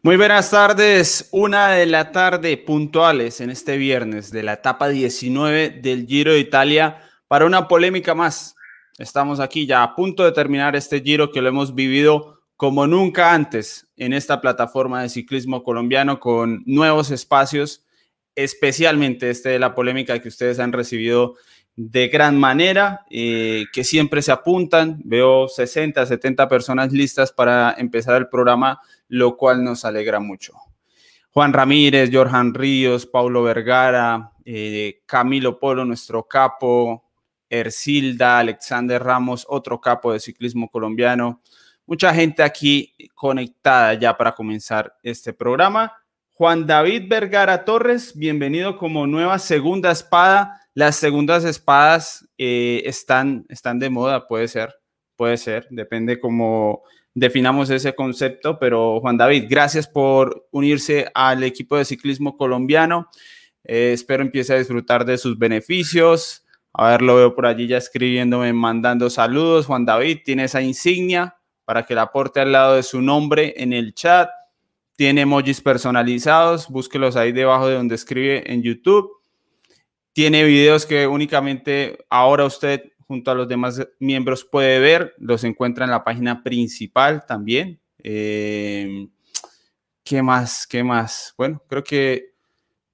Muy buenas tardes, una de la tarde puntuales en este viernes de la etapa 19 del Giro de Italia para una polémica más. Estamos aquí ya a punto de terminar este Giro que lo hemos vivido como nunca antes en esta plataforma de ciclismo colombiano con nuevos espacios, especialmente este de la polémica que ustedes han recibido de gran manera, eh, que siempre se apuntan. Veo 60, 70 personas listas para empezar el programa, lo cual nos alegra mucho. Juan Ramírez, Jorjan Ríos, Paulo Vergara, eh, Camilo Polo, nuestro capo, Ercilda, Alexander Ramos, otro capo de ciclismo colombiano. Mucha gente aquí conectada ya para comenzar este programa. Juan David Vergara Torres, bienvenido como nueva segunda espada las segundas espadas eh, están, están de moda, puede ser, puede ser, depende cómo definamos ese concepto, pero Juan David, gracias por unirse al equipo de ciclismo colombiano. Eh, espero empiece a disfrutar de sus beneficios. A ver, lo veo por allí ya escribiéndome, mandando saludos. Juan David tiene esa insignia para que la aporte al lado de su nombre en el chat. Tiene emojis personalizados, búsquelos ahí debajo de donde escribe en YouTube. Tiene videos que únicamente ahora usted junto a los demás miembros puede ver. Los encuentra en la página principal también. Em, ¿Qué más? ¿Qué más? Bueno, creo que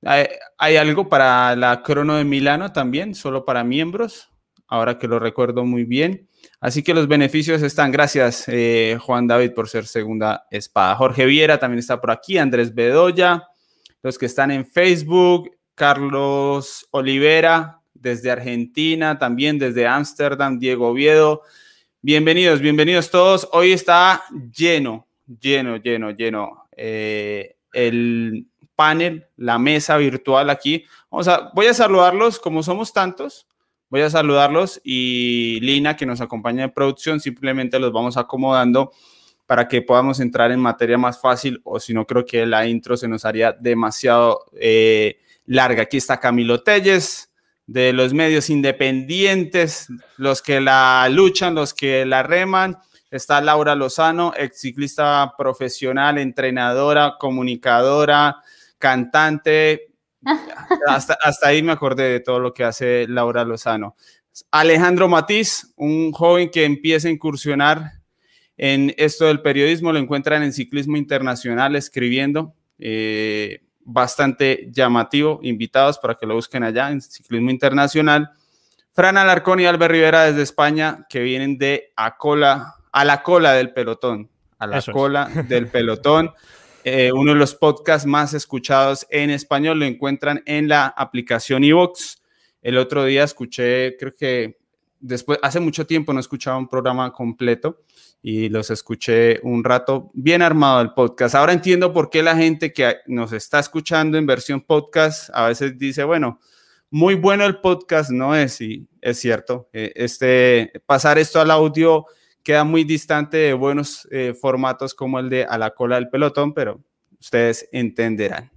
hay, algo para la crono de Milano también, solo para miembros, ahora que lo recuerdo muy bien. Así que los beneficios están. Gracias, eh, Juan David, por ser segunda espada. Jorge Viera también está por aquí, Andrés Bedoya, los que están en Facebook, Carlos Olivera desde Argentina, también desde Ámsterdam, Diego Oviedo. Bienvenidos, bienvenidos todos. Hoy está lleno, lleno, lleno, lleno eh, el panel, la mesa virtual aquí. Vamos a, voy a saludarlos, como somos tantos, voy a saludarlos y Lina, que nos acompaña en producción, simplemente los vamos acomodando para que podamos entrar en materia más fácil o si no creo que la intro se nos haría demasiado eh, larga. Aquí está Camilo Telles, de los medios independientes, los que la luchan, los que la reman. Está Laura Lozano, ex ciclista profesional, entrenadora, comunicadora, cantante. Hasta, hasta ahí me acordé de todo lo que hace Laura Lozano. Alejandro Matiz, un joven que empieza a incursionar en esto del periodismo, lo encuentran en Ciclismo Internacional escribiendo. Eh, bastante llamativo. Invitados para que lo busquen allá en Ciclismo Internacional. Fran Alarcón y Albert Rivera desde España, que vienen de a, cola, a la cola del pelotón. A la cola del pelotón. Eh, uno de los podcasts más escuchados en español lo encuentran en la aplicación iVoox. El otro día escuché, creo que después, hace mucho tiempo no escuchaba un programa completo y los escuché un rato bien armado el podcast. Ahora entiendo por qué la gente que nos está escuchando en versión podcast a veces dice, bueno, muy bueno el podcast no es, y es cierto, eh, este, pasar esto al audio queda muy distante de buenos eh, formatos como el de A la cola del pelotón, pero ustedes entenderán.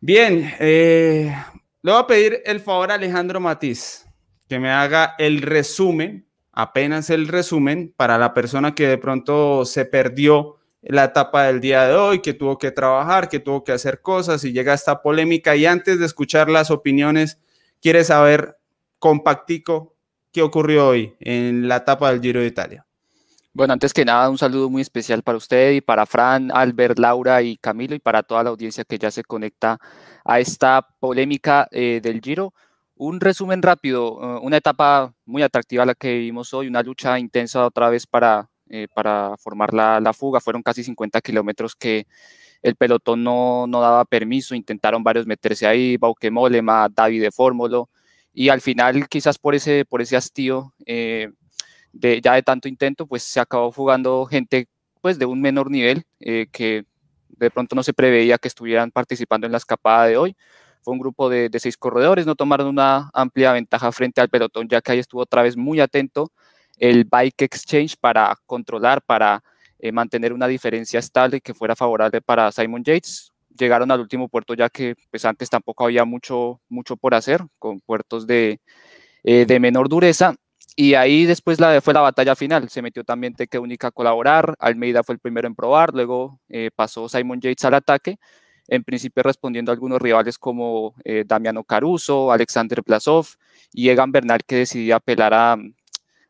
Bien, eh, le voy a pedir el favor a Alejandro Matiz que me haga el resumen apenas el resumen para la persona que de pronto se perdió la etapa del día de hoy, que tuvo que trabajar, que tuvo que hacer cosas y llega esta polémica y antes de escuchar las opiniones, quiere saber compactico qué ocurrió hoy en la etapa del Giro de Italia. Bueno, antes que nada, un saludo muy especial para usted y para Fran, Albert, Laura y Camilo y para toda la audiencia que ya se conecta a esta polémica eh, del Giro. Un resumen rápido, eh, una etapa muy atractiva la que vimos hoy, una lucha intensa otra vez para, eh, para formar la, la, fuga. Fueron casi 50 kilómetros que el pelotón no, no, daba permiso, intentaron varios meterse ahí, Bauke Molema, David de y al final quizás por ese, por ese hastío eh, de, ya de tanto intento, pues se acabó fugando gente pues de un menor nivel que de pronto no se preveía que estuvieran participando en la escapada de hoy. Fue un grupo de, seis corredores, no tomaron una amplia ventaja frente al pelotón, ya que ahí estuvo otra vez muy atento el Bike Exchange para controlar, para eh, mantener una diferencia estable que fuera favorable para Simon Yates. Llegaron al último puerto ya que pues antes tampoco había mucho, mucho por hacer, con puertos de, eh, de menor dureza. y ahí después fue la batalla final. Se metió también Teque Única a colaborar. Almeida fue el primero en probar. Luego eh, pasó Simon Yates al ataque. En principio respondiendo a algunos rivales como eh, Damiano Caruso, Alexander Blasov y Egan Bernal que decidió apelar a,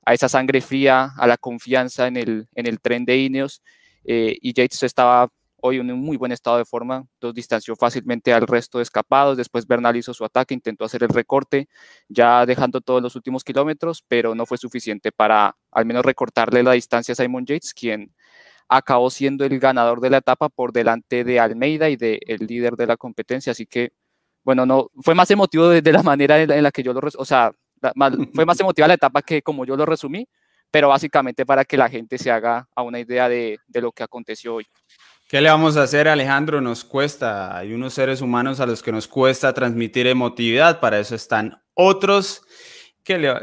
a, esa sangre fría, a la confianza en el, en el tren de Ineos. Eh, y Yates estaba hoy en un muy buen estado de forma, dos distanció fácilmente al resto de escapados, después Bernal hizo su ataque, intentó hacer el recorte, ya dejando todos los últimos kilómetros, pero no fue suficiente para al menos recortarle la distancia a Simon Yates, quien acabó siendo el ganador de la etapa por delante de Almeida y del el líder de la competencia, así que, bueno, no, fue más emotivo de, la manera en la, que yo lo, o sea, fue más emotiva la etapa que como yo lo resumí, pero básicamente para que la gente se haga a una idea de, de lo que aconteció hoy. ¿Qué le vamos a hacer, Alejandro? Nos cuesta, hay unos seres humanos a los que nos cuesta transmitir emotividad, para eso están otros. Que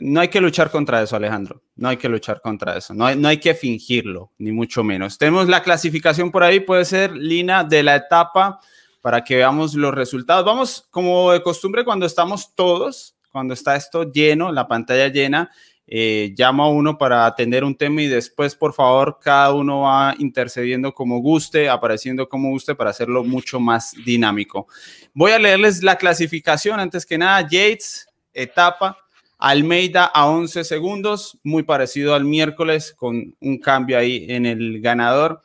no hay que luchar contra eso, Alejandro. No hay que luchar contra eso. No hay, no hay que fingirlo, ni mucho menos. Tenemos la clasificación por ahí, puede ser Lina de la etapa para que veamos los resultados. Vamos, como de costumbre, cuando estamos todos, cuando está esto lleno, la pantalla llena, eh, llamo a uno para atender un tema y después, por favor, cada uno va intercediendo como guste, apareciendo como guste para hacerlo mucho más dinámico. Voy a leerles la clasificación antes que nada. Yates, etapa. Almeida a 11 segundos, muy parecido al miércoles, con un cambio ahí en el ganador.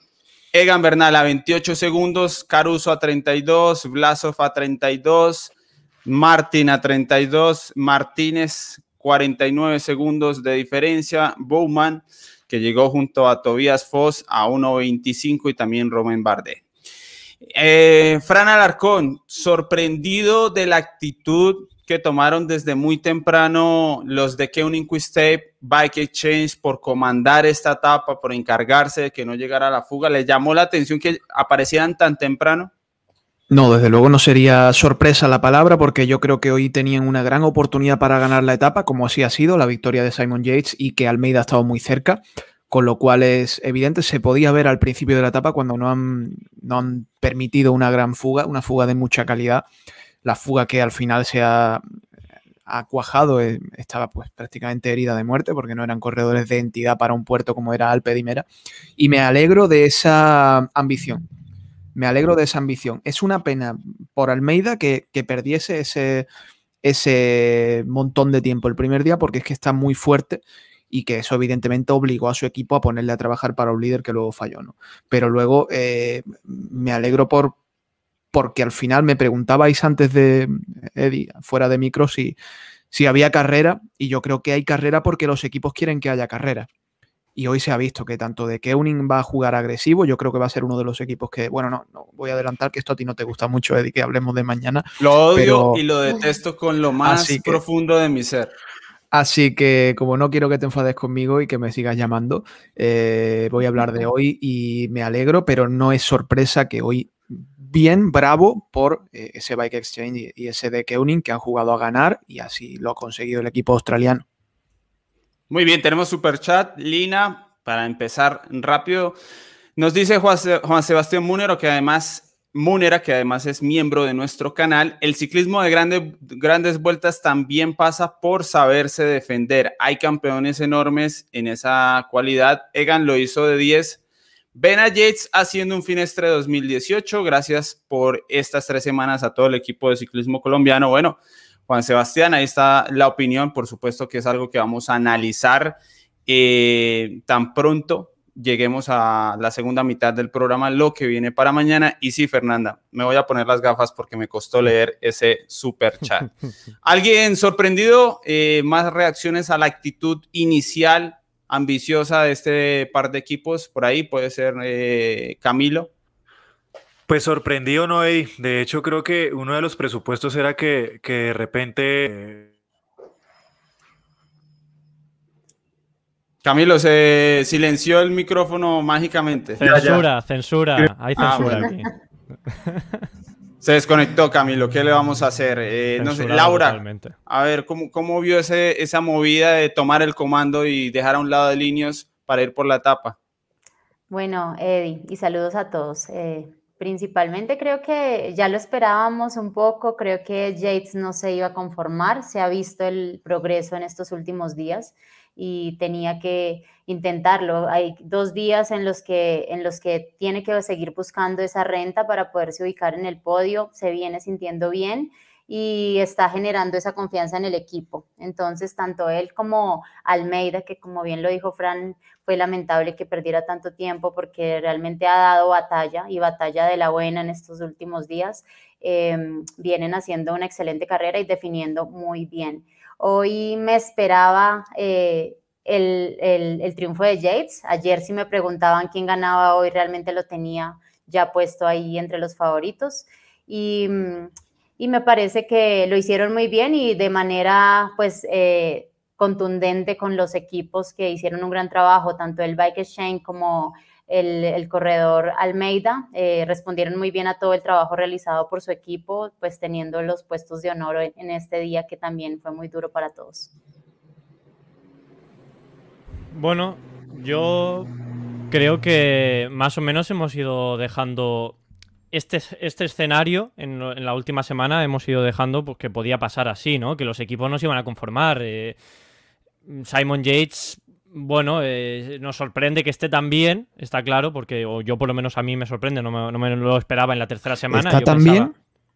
Egan Bernal a 28 segundos, Caruso a 32, Blasov a 32, Martín a 32, Martínez 49 segundos de diferencia. Bowman, que llegó junto a Tobias Foss a 1.25 y también Romain Bardet. Eh, Fran Alarcón, sorprendido de la actitud que tomaron desde muy temprano los de Keuning Tape Bike Exchange por comandar esta etapa, por encargarse de que no llegara la fuga. ¿Le llamó la atención que aparecieran tan temprano? No, desde luego no sería sorpresa la palabra porque yo creo que hoy tenían una gran oportunidad para ganar la etapa, como así ha sido la victoria de Simon Yates y que Almeida ha estado muy cerca, con lo cual es evidente, se podía ver al principio de la etapa cuando no han, no han permitido una gran fuga, una fuga de mucha calidad, la fuga que al final se ha, cuajado, eh, estaba pues prácticamente herida de muerte porque no eran corredores de entidad para un puerto como era Alpe Dimera y me alegro de esa ambición me alegro de esa ambición. Es una pena por Almeida que, perdiese ese, ese montón de tiempo el primer día porque es que está muy fuerte y que eso evidentemente obligó a su equipo a ponerle a trabajar para un líder que luego falló, ¿no? Pero luego eh, me alegro por porque al final me preguntabais antes de Eddie, fuera de micro, si, si había carrera, y yo creo que hay carrera porque los equipos quieren que haya carrera. Y hoy se ha visto que tanto de Keuning va a jugar agresivo, yo creo que va a ser uno de los equipos que, bueno, no, no voy a adelantar que esto a ti no te gusta mucho, Eddie, que hablemos de mañana. Lo odio y lo detesto con lo más profundo de mi ser. Así que como no quiero que te enfades conmigo y que me sigas llamando, eh, voy a hablar de hoy y me alegro, pero no es sorpresa que hoy bien bravo por eh, ese Bike Exchange y ese de Keuning que han jugado a ganar y así lo ha conseguido el equipo australiano. Muy bien, tenemos super chat. Lina, para empezar rápido, nos dice Juan, Sebastián Múnero, que además, Múnera, que además es miembro de nuestro canal, el ciclismo de grandes vueltas también pasa por saberse defender. Hay campeones enormes en esa cualidad. Egan lo hizo de 10. Bena Yates haciendo un finestre 2018. Gracias por estas tres semanas a todo el equipo de ciclismo colombiano. Bueno, Juan Sebastián, ahí está la opinión, por supuesto que es algo que vamos a analizar eh, tan pronto lleguemos a la segunda mitad del programa, lo que viene para mañana. Y sí, Fernanda, me voy a poner las gafas porque me costó leer ese super chat. ¿Alguien sorprendido? Eh, más reacciones a la actitud inicial ambiciosa de este par de equipos por ahí, puede ser eh, Camilo. Pues sorprendido no hay. De hecho, creo que uno de los presupuestos era que, de repente. Camilo, se silenció el micrófono mágicamente. Censura, censura. Hay ah, censura aquí. Se desconectó, Camilo. ¿Qué le vamos a hacer? Eh, no sé, Laura, a ver, ¿cómo, ¿cómo, vio ese, esa movida de tomar el comando y dejar a un lado de líneas para ir por la etapa? Bueno, Eddie, y saludos a todos. Eh, Principalmente creo que ya lo esperábamos un poco, creo que Yates no se iba a conformar, se ha visto el progreso en estos últimos días y tenía que intentarlo. Hay dos días en los que, en los que tiene que seguir buscando esa renta para poderse ubicar en el podio, se viene sintiendo bien y está generando esa confianza en el equipo. Entonces, tanto él como Almeida, que como bien lo dijo Fran, fue lamentable que perdiera tanto tiempo porque realmente ha dado batalla y batalla de la buena en estos últimos días, em, vienen haciendo una excelente carrera y definiendo muy bien. Hoy me esperaba eh, el, el, triunfo de Yates. Ayer si me preguntaban quién ganaba hoy, realmente lo tenía ya puesto ahí entre los favoritos. Y mm, y me parece que lo hicieron muy bien y de manera pues eh, contundente con los equipos que hicieron un gran trabajo, tanto el Bike Exchange como el, corredor Almeida, eh, respondieron muy bien a todo el trabajo realizado por su equipo, pues teniendo los puestos de honor en este día que también fue muy duro para todos. Bueno, yo creo que más o menos hemos ido dejando este, este escenario en, la última semana hemos ido dejando pues, que podía pasar así, ¿no? Que los equipos no se iban a conformar. Eh, Simon Yates, bueno, eh, nos sorprende que esté tan bien, está claro, porque yo por lo menos a mí me sorprende, no me, lo esperaba en la tercera semana. ¿Está tan bien?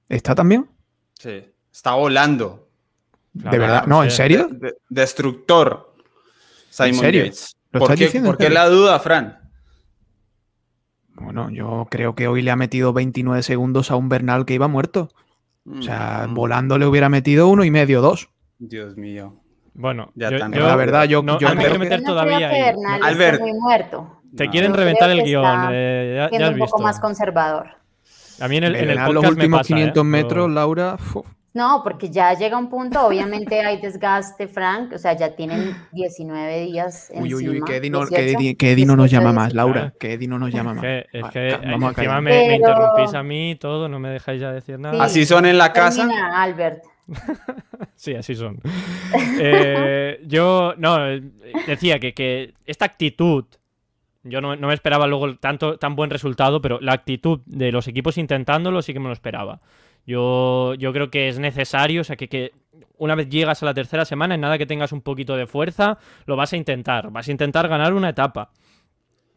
¿Está tan bien? Sí, está volando. ¿De verdad? No, ¿en serio? destructor. Simon Yates. ¿Por, qué, ¿Por qué la duda, Fran? Bueno, yo creo que hoy le ha metido 29 segundos a un Bernal que iba muerto. O sea, mm. volando le hubiera metido uno y medio, dos. Dios mío. Bueno, ya también. la verdad, yo, no, yo que meter todavía ahí. Albert, muy muerto. Te quieren reventar el guion. Eh, ya, ya un poco más conservador. A mí en el, en el podcast los últimos 500 ¿eh? metros, Laura. No, porque ya llega un punto, obviamente hay desgaste, Frank, o sea, ya tienen 19 días Uy, uy, uy, que Eddie no, nos llama más, Laura, que Eddie no nos llama más. Es que, encima me, interrumpís a mí y todo, no me dejáis ya decir nada. ¿Así son en la casa? Albert. Sí, así son. Eh, yo, no, decía que, que esta actitud yo no, me esperaba luego tanto, tan buen resultado, pero la actitud de los equipos intentándolo sí que me lo esperaba. Yo, yo creo que es necesario, o sea, que, que, una vez llegas a la tercera semana, en nada que tengas un poquito de fuerza, lo vas a intentar. Vas a intentar ganar una etapa.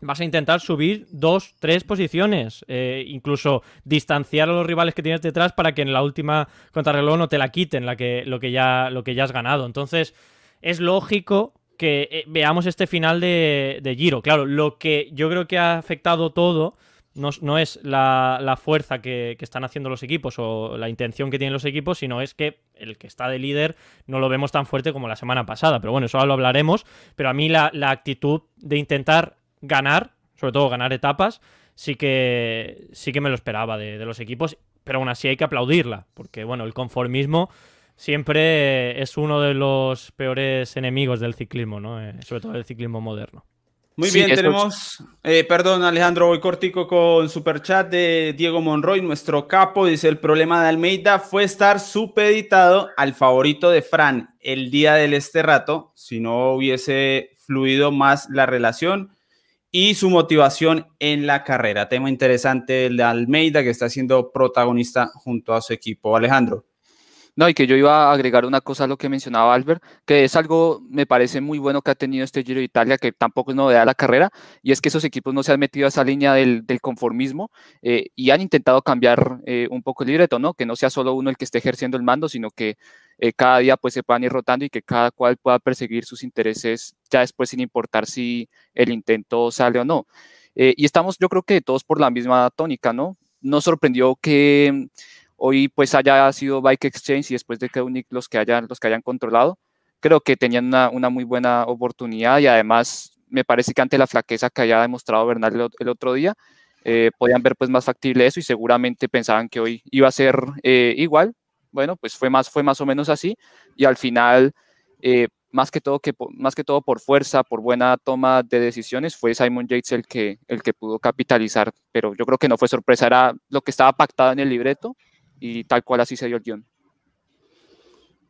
Vas a intentar subir dos, tres posiciones. Eh, incluso distanciar a los rivales que tienes detrás para que en la última contrarreloj no te la quiten la que, lo, que ya, lo que ya has ganado. Entonces, es lógico que eh, veamos este final de, de Giro. Claro, lo que yo creo que ha afectado todo no, es la, fuerza que, están haciendo los equipos o la intención que tienen los equipos, sino es que el que está de líder no lo vemos tan fuerte como la semana pasada. Pero bueno, eso ahora lo hablaremos. Pero a mí la, actitud de intentar ganar, sobre todo ganar etapas, sí que, sí que me lo esperaba de, los equipos. Pero aún así hay que aplaudirla, porque bueno, el conformismo siempre es uno de los peores enemigos del ciclismo, ¿no? Eh, sobre todo del ciclismo moderno. Muy bien, tenemos, eh, perdón Alejandro, voy cortico con super chat de Diego Monroy, nuestro capo, dice el problema de Almeida fue estar supeditado al favorito de Fran el día del este rato, si no hubiese fluido más la relación y su motivación en la carrera. Tema interesante el de Almeida que está siendo protagonista junto a su equipo. Alejandro. No, y que yo iba a agregar una cosa a lo que mencionaba Albert, que es algo, me parece muy bueno que ha tenido este Giro de Italia, que tampoco es novedad la carrera, y es que esos equipos no se han metido a esa línea del, conformismo eh, y han intentado cambiar eh, un poco el libreto, ¿no? Que no sea solo uno el que esté ejerciendo el mando, sino que eh, cada día pues se puedan ir rotando y que cada cual pueda perseguir sus intereses ya después sin importar si el intento sale o no. y estamos, yo creo que todos por la misma tónica, ¿no? Nos sorprendió que hoy pues haya sido Bike Exchange y después de que Unic los que hayan, los que hayan controlado, creo que tenían una, muy buena oportunidad y además me parece que ante la flaqueza que haya demostrado Bernal el, otro día, eh, podían ver pues más factible eso y seguramente pensaban que hoy iba a ser eh, igual. Bueno, pues fue más, fue más o menos así y al final, eh, más, que todo que, más que todo por fuerza, por buena toma de decisiones, fue Simon Yates el que, el que pudo capitalizar, pero yo creo que no fue sorpresa, era lo que estaba pactado en el libreto y tal cual así se dio el guion.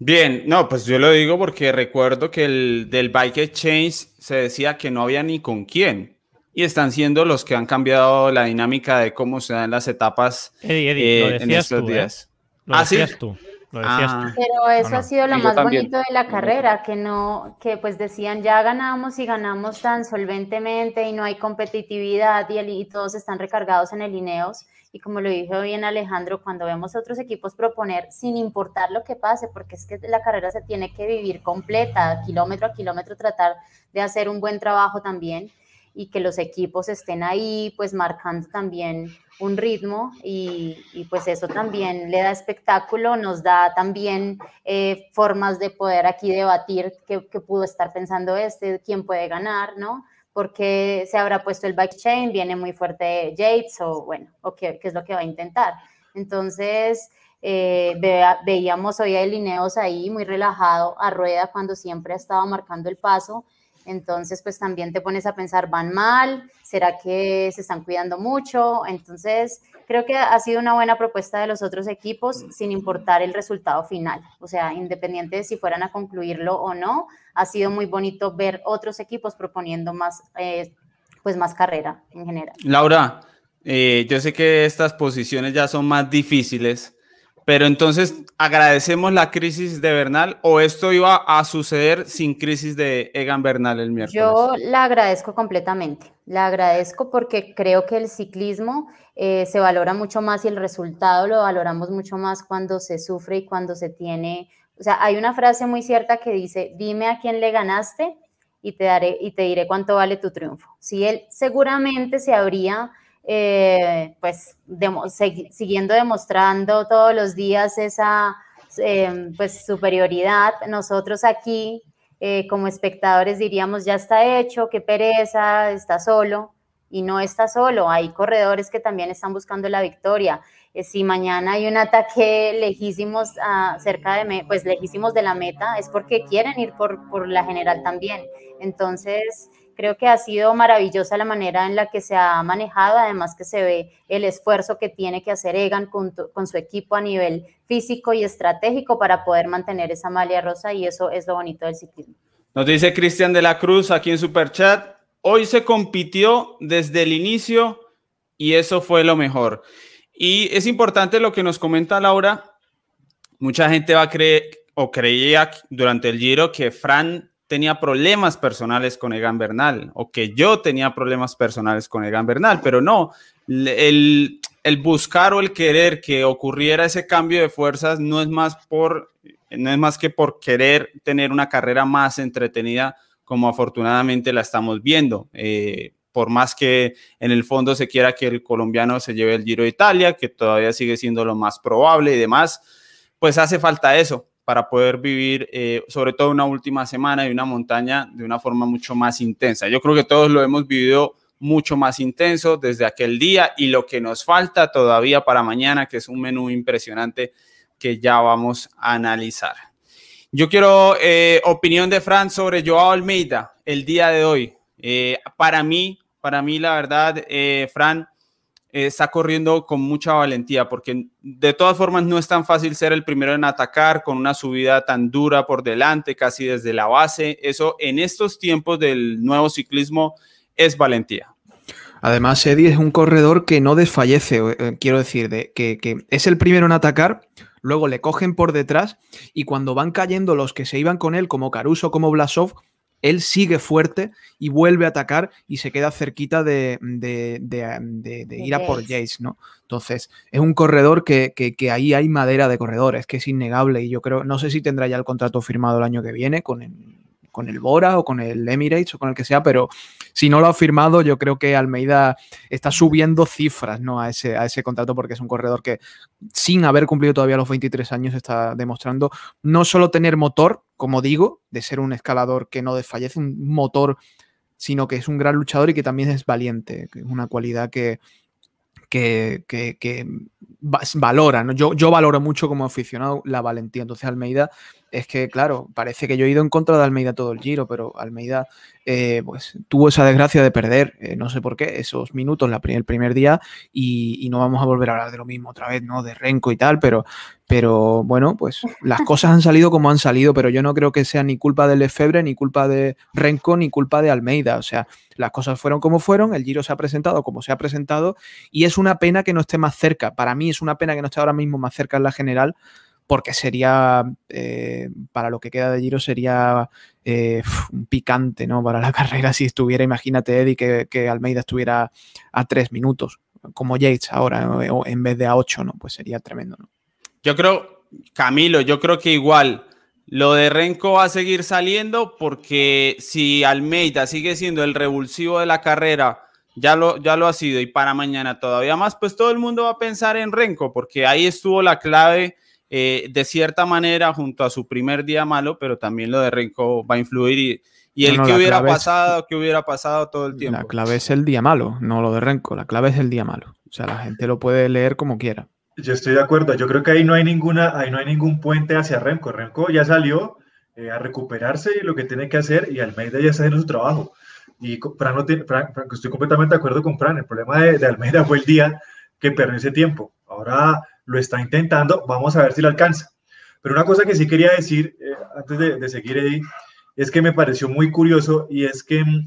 Bien, no, pues yo lo digo porque recuerdo que el del Bike Exchange se decía que no había ni con quién. y están siendo los que han cambiado la dinámica de cómo se dan las etapas Eddie, Eddie, lo eh, en estos tú, ¿eh? días. Lo ¿Ah, sí? decías tú. Lo decías Ah. tú. Pero eso no. ha sido lo Y más también. bonito de la carrera, que no, que pues decían ya ganamos y ganamos tan solventemente y no hay competitividad y, el- y todos están recargados en el Ineos. Y como lo dijo bien Alejandro, cuando vemos a otros equipos proponer sin importar lo que pase, porque es que la carrera se tiene que vivir completa, kilómetro a kilómetro, tratar de hacer un buen trabajo también y que los equipos estén ahí, pues marcando también un ritmo y, pues eso también le da espectáculo, nos da también eh, formas de poder aquí debatir qué, qué, pudo estar pensando este, quién puede ganar, ¿no? Porque se habrá puesto el bike chain, viene muy fuerte Yates o bueno, o qué, es lo que va a intentar. Entonces, eh, ve, veíamos hoy a Lineos ahí muy relajado a rueda cuando siempre ha estado marcando el paso. Entonces, pues también te pones a pensar, ¿van mal? ¿Será que se están cuidando mucho? Entonces, creo que ha sido una buena propuesta de los otros equipos, sin importar el resultado final. O sea, independiente de si fueran a concluirlo o no, ha sido muy bonito ver otros equipos proponiendo más, eh, pues más carrera en general. Laura, eh, yo sé que estas posiciones ya son más difíciles, pero entonces, ¿agradecemos la crisis de Bernal o esto iba a suceder sin crisis de Egan Bernal el miércoles? Yo la agradezco completamente. La agradezco porque creo que el ciclismo eh, se valora mucho más y el resultado lo valoramos mucho más cuando se sufre y cuando se tiene. O sea, hay una frase muy cierta que dice: Dime a quién le ganaste y te, daré, y te diré cuánto vale tu triunfo. Si él seguramente se habría eh, pues siguiendo demostrando todos los días esa eh, pues superioridad. Nosotros aquí eh, como espectadores diríamos ya está hecho, qué pereza, está solo y no está solo. Hay corredores que también están buscando la victoria. Eh, si mañana hay un ataque lejísimos uh, cerca de pues lejísimos de la meta es porque quieren ir por, por la general también. Entonces creo que ha sido maravillosa la manera en la que se ha manejado, además que se ve el esfuerzo que tiene que hacer Egan con, con, su equipo a nivel físico y estratégico para poder mantener esa malia rosa y eso es lo bonito del ciclismo. Nos dice Cristian de la Cruz aquí en Superchat, hoy se compitió desde el inicio y eso fue lo mejor. Y es importante lo que nos comenta Laura, mucha gente va a creer o creía durante el Giro que Fran tenía problemas personales con Egan Bernal o que yo tenía problemas personales con Egan Bernal, pero no, el, el, buscar o el querer que ocurriera ese cambio de fuerzas no es más por no es más que por querer tener una carrera más entretenida como afortunadamente la estamos viendo. Eh, por más que en el fondo se quiera que el colombiano se lleve el Giro de Italia, que todavía sigue siendo lo más probable y demás, pues hace falta eso, para poder vivir eh, sobre todo una última semana y una montaña de una forma mucho más intensa. Yo creo que todos lo hemos vivido mucho más intenso desde aquel día y lo que nos falta todavía para mañana, que es un menú impresionante que ya vamos a analizar. Yo quiero eh, opinión de Fran sobre Joao Almeida el día de hoy. Eh, para mí, para mí la verdad, Fran, está corriendo con mucha valentía, porque de todas formas no es tan fácil ser el primero en atacar con una subida tan dura por delante, casi desde la base. Eso en estos tiempos del nuevo ciclismo es valentía. Además, Eddie es un corredor que no desfallece, eh, quiero decir, de, que, que, es el primero en atacar, luego le cogen por detrás y cuando van cayendo los que se iban con él, como Caruso, como Blasov, él sigue fuerte y vuelve a atacar y se queda cerquita de, de, de, de ir a por Jace, ¿no? Entonces, es un corredor que, que, que, ahí hay madera de corredores, que es innegable y yo creo, no sé si tendrá ya el contrato firmado el año que viene con el, con el Bora o con el Emirates o con el que sea, pero si no lo ha firmado, yo creo que Almeida está subiendo cifras ¿no? a, ese, a ese contrato porque es un corredor que sin haber cumplido todavía los 23 años está demostrando no solo tener motor, como digo, de ser un escalador que no desfallece, un motor, sino que es un gran luchador y que también es valiente, que es una cualidad que, que, que, que valora. ¿no? Yo, yo valoro mucho como aficionado la valentía. Entonces Almeida es que, claro, parece que yo he ido en contra de Almeida todo el giro, pero Almeida eh, pues, tuvo esa desgracia de perder, eh, no sé por qué, esos minutos la, el primer día y, no vamos a volver a hablar de lo mismo otra vez, ¿no? De Renko y tal, pero, pero bueno, pues las cosas han salido como han salido, pero yo no creo que sea ni culpa de Lefebvre, ni culpa de Renko, ni culpa de Almeida. O sea, las cosas fueron como fueron, el giro se ha presentado como se ha presentado y es una pena que no esté más cerca. Para mí es una pena que no esté ahora mismo más cerca en la general porque sería, eh, para lo que queda de Giro, sería eh, picante, ¿no? Para la carrera si estuviera, imagínate, Eddie, que, Almeida estuviera a tres minutos, como Yates ahora, en vez de a ocho, ¿no? Pues sería tremendo, ¿no? Yo creo, Camilo, yo creo que igual lo de Renko va a seguir saliendo porque si Almeida sigue siendo el revulsivo de la carrera, ya lo, ya lo ha sido, y para mañana todavía más, pues todo el mundo va a pensar en Renko, porque ahí estuvo la clave eh, de cierta manera junto a su primer día malo, pero también lo de Renko va a influir y, y el que hubiera pasado, que hubiera pasado todo el tiempo. La clave es el día malo, no lo de Renko, la clave es el día malo. O sea, la gente lo puede leer como quiera. Yo estoy de acuerdo, yo creo que ahí no hay ninguna, ahí no hay ningún puente hacia Renko. Renko ya salió eh, a recuperarse y lo que tiene que hacer y Almeida ya está haciendo su trabajo. Y Fran, no tiene, estoy completamente de acuerdo con Fran, el problema de, de Almeida fue el día que perdió ese tiempo. Ahora lo está intentando, vamos a ver si lo alcanza. Pero una cosa que sí quería decir, eh, antes de, seguir, Eddie, es que me pareció muy curioso y es que mm,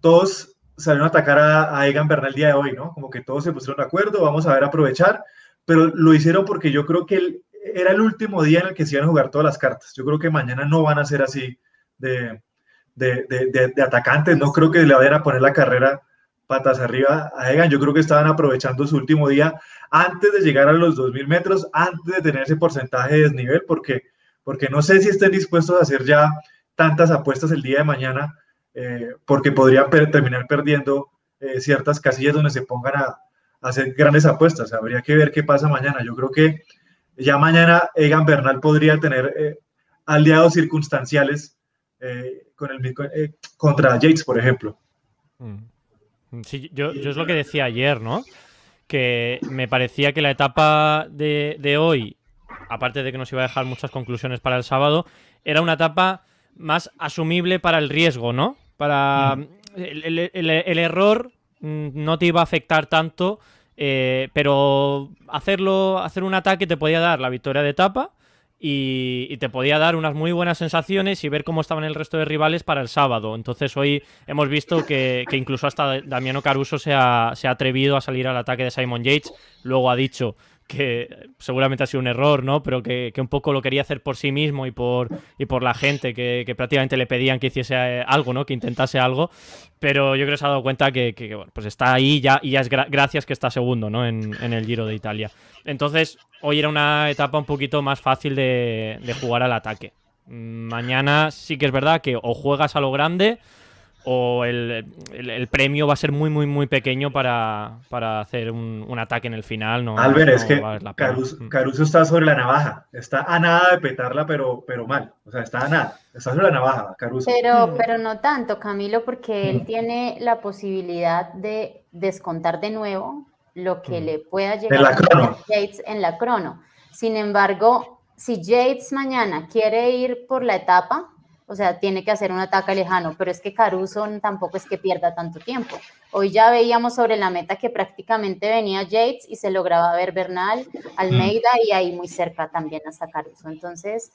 todos salieron a atacar a, Egan Bernal el día de hoy, ¿no? Como que todos se pusieron de acuerdo, vamos a ver, aprovechar, pero lo hicieron porque yo creo que era el último día en el que se iban a jugar todas las cartas. Yo creo que mañana no van a ser así de, de, de atacantes, no creo que le vayan a poner la carrera patas arriba a Egan. Yo creo que estaban aprovechando su último día antes de llegar a los 2.000 metros, antes de tener ese porcentaje de desnivel, porque, porque no sé si estén dispuestos a hacer ya tantas apuestas el día de mañana, eh, porque podrían terminar perdiendo eh, ciertas casillas donde se pongan a, hacer grandes apuestas. Habría que ver qué pasa mañana. Yo creo que ya mañana Egan Bernal podría tener eh, aliados circunstanciales con el, contra Yates, por ejemplo. Mm. Sí, yo, yo es lo que decía ayer, ¿no? Que me parecía que la etapa de, hoy, aparte de que nos iba a dejar muchas conclusiones para el sábado, era una etapa más asumible para el riesgo, ¿no? Para mm. el, error mm, no te iba a afectar tanto, eh, pero hacerlo, hacer un ataque te podía dar la victoria de etapa y, te podía dar unas muy buenas sensaciones y ver cómo estaban el resto de rivales para el sábado. Entonces hoy hemos visto que, incluso hasta Damiano Caruso se ha, se ha, atrevido a salir al ataque de Simon Yates. Luego ha dicho que seguramente ha sido un error, ¿no? Pero que, un poco lo quería hacer por sí mismo y por, y por la gente que, prácticamente le pedían que hiciese eh, algo, ¿no? Que intentase algo. Pero yo creo que se ha dado cuenta que, bueno, pues está ahí ya y ya es gracias que está segundo, ¿no? En, el Giro de Italia. Entonces, hoy era una etapa un poquito más fácil de, de jugar al ataque. Mañana sí que es verdad que o juegas a lo grande o el, premio va a ser muy, muy, muy pequeño para, hacer un, ataque en el final. No, Albert, es que mm. Caruso, está sobre la navaja, está a nada de petarla, pero, pero mal, o sea, está a nada, está sobre la navaja, Caruso. Pero, pero no tanto, Camilo, porque él tiene la posibilidad de descontar de nuevo lo que le pueda llegar a Yates en la crono. Sin embargo, si Yates mañana quiere ir por la etapa, o sea, tiene que hacer un ataque lejano, pero es que Caruso tampoco es que pierda tanto tiempo. Hoy ya veíamos sobre la meta que prácticamente venía Yates y se lograba ver Bernal, Almeida y ahí muy cerca también hasta Caruso. Entonces,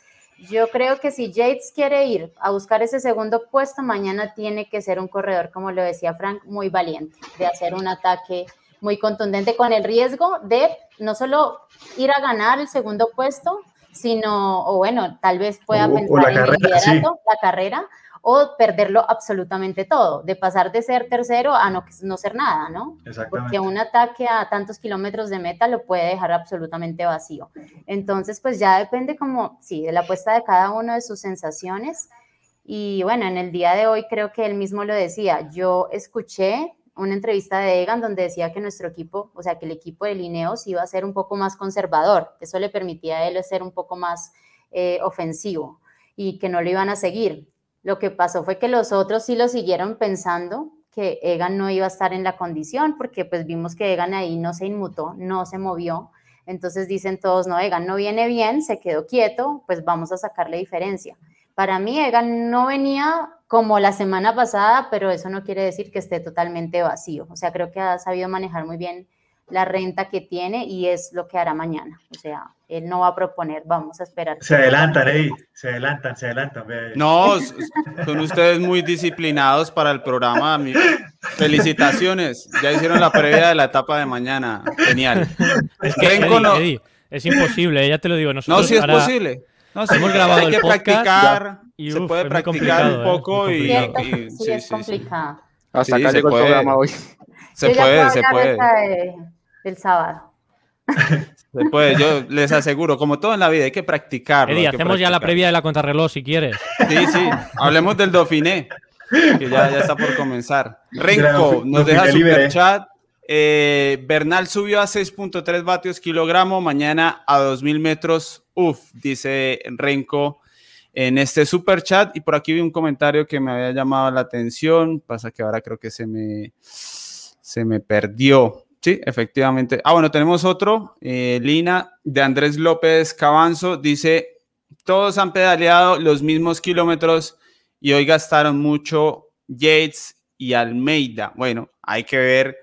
yo creo que si Yates quiere ir a buscar ese segundo puesto, mañana tiene que ser un corredor, como lo decía Frank, muy valiente, de hacer un ataque muy contundente con el riesgo de no solo ir a ganar el segundo puesto, sino, o bueno, tal vez pueda pensar en el liderato, la carrera, o perderlo absolutamente todo, de pasar de ser tercero a no, no ser nada, ¿no? Porque un ataque a tantos kilómetros de meta lo puede dejar absolutamente vacío. Entonces, pues ya depende como, sí, de la apuesta de cada uno de sus sensaciones. Y bueno, en el día de hoy creo que él mismo lo decía, yo escuché una entrevista de Egan donde decía que nuestro equipo, o sea, que el equipo de Lineos iba a ser un poco más conservador, eso le permitía a él ser un poco más eh, ofensivo y que no lo iban a seguir. Lo que pasó fue que los otros sí lo siguieron pensando que Egan no iba a estar en la condición, porque pues vimos que Egan ahí no se inmutó, no se movió. Entonces dicen todos, no, Egan no viene bien, se quedó quieto, pues vamos a sacarle diferencia. Para mí, Egan no venía como la semana pasada, pero eso no quiere decir que esté totalmente vacío. O sea, creo que ha sabido manejar muy bien la renta que tiene y es lo que hará mañana. O sea, él no va a proponer, vamos a esperar. Se adelantan, ey, se adelantan, se adelantan. No, son ustedes muy disciplinados para el programa. Felicitaciones, ya hicieron la previa de la etapa de mañana. Genial. Es que, es imposible, ya te lo digo. Nosotros no, si es posible. No, si hemos grabado hay que practicar, y, se puede practicar un poco y, sí, es complicado. Hasta acá llegó el programa hoy. Se puede, se puede. del sábado. Se puede, yo les aseguro, como todo en la vida, hay que practicar. Eddie, hacemos ya la previa de la contrarreloj si quieres. Sí, sí, hablemos del Dauphiné, que ya, ya está por comenzar. Renko nos deja super chat. Eh, Bernal subió a 6.3 vatios kilogramo, mañana a 2000 metros. Uf, dice Renko en este super chat. Y por aquí vi un comentario que me había llamado la atención. Pasa que ahora creo que se me, se me perdió. Sí, efectivamente. Ah, bueno, tenemos otro. Eh, Lina de Andrés López Cabanzo dice: Todos han pedaleado los mismos kilómetros y hoy gastaron mucho Yates y Almeida. Bueno, hay que ver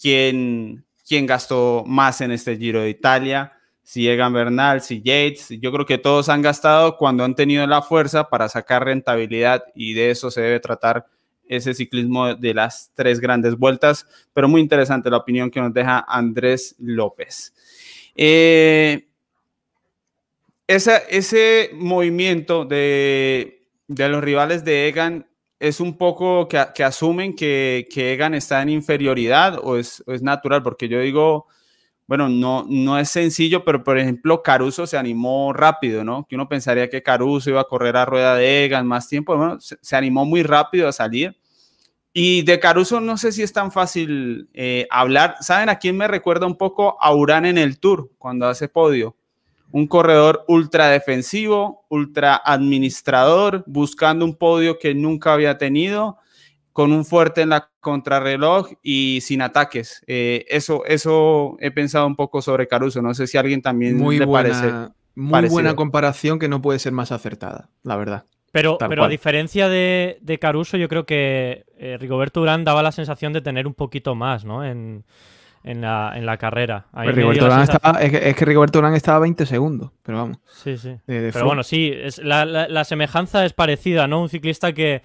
quién, quién gastó más en este Giro de Italia. Si Egan Bernal, si Yates. Yo creo que todos han gastado cuando han tenido la fuerza para sacar rentabilidad y de eso se debe tratar ese ciclismo de las tres grandes vueltas, pero muy interesante la opinión que nos deja Andrés López. Eh, ese movimiento de, los rivales de Egan es un poco que, asumen que, Egan está en inferioridad o es, es, natural, porque yo digo, bueno, no, no es sencillo, pero por ejemplo, Caruso se animó rápido, ¿no? Que uno pensaría que Caruso iba a correr a rueda de Egan más tiempo, bueno, se animó muy rápido a salir y de Caruso no sé si es tan fácil eh, hablar. ¿Saben a quién me recuerda un poco? A Urán en el Tour, cuando hace podio. Un corredor ultra defensivo, ultra administrador, buscando un podio que nunca había tenido, con un fuerte en la contrarreloj y sin ataques. Eh, eso, eso he pensado un poco sobre Caruso. No sé si a alguien también muy le buena, parece. Muy buena comparación que no puede ser más acertada, la verdad. Pero, pero a diferencia de, Caruso, yo creo que eh, Rigoberto Urán daba la sensación de tener un poquito más, ¿no? En, la, carrera. Pues es, que, Rigoberto Urán estaba a 20 segundos, pero vamos. Sí, sí. pero bueno, sí, es, la, semejanza es parecida, ¿no? Un ciclista que,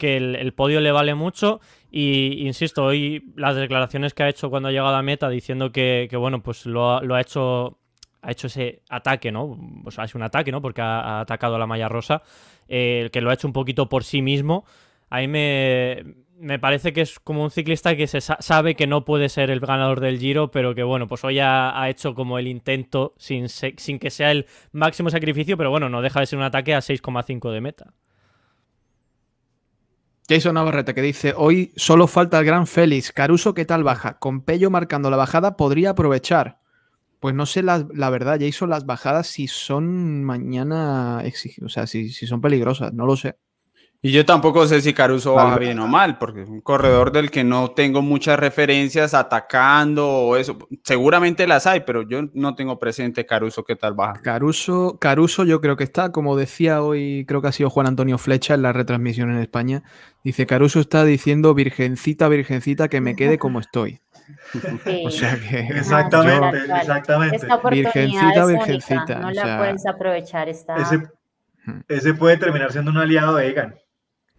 el, podio le vale mucho y, insisto, hoy las declaraciones que ha hecho cuando ha llegado a meta diciendo que, bueno, pues lo, ha hecho ha hecho ese ataque, ¿no? O sea, es un ataque, ¿no? Porque ha, atacado a la malla rosa, eh, que lo ha hecho un poquito por sí mismo. A mí me, parece que es como un ciclista que se sabe que no puede ser el ganador del Giro, pero que bueno, pues hoy ha, hecho como el intento sin, sin que sea el máximo sacrificio, pero bueno, no deja de ser un ataque a 6,5 de meta. Jason Navarrete que dice, hoy solo falta el gran Félix. Caruso, ¿qué tal baja? Con Pello marcando la bajada podría aprovechar. Pues no sé la, verdad, Jason, las bajadas si son mañana, o sea, si, si son peligrosas, no lo sé. Y yo tampoco sé si Caruso va bien o mal, porque es un corredor del que no tengo muchas referencias atacando o eso. Seguramente las hay, pero yo no tengo presente Caruso qué tal baja. Caruso, Caruso yo creo que está, como decía hoy, creo que ha sido Juan Antonio Flecha en la retransmisión en España. Dice, Caruso está diciendo, virgencita, virgencita, que me quede como estoy. O sea que. Exactamente, exactamente. Esta virgencita, virgencita. no la puedes aprovechar. Esta... Hmm. Ese, puede terminar siendo un aliado de Egan.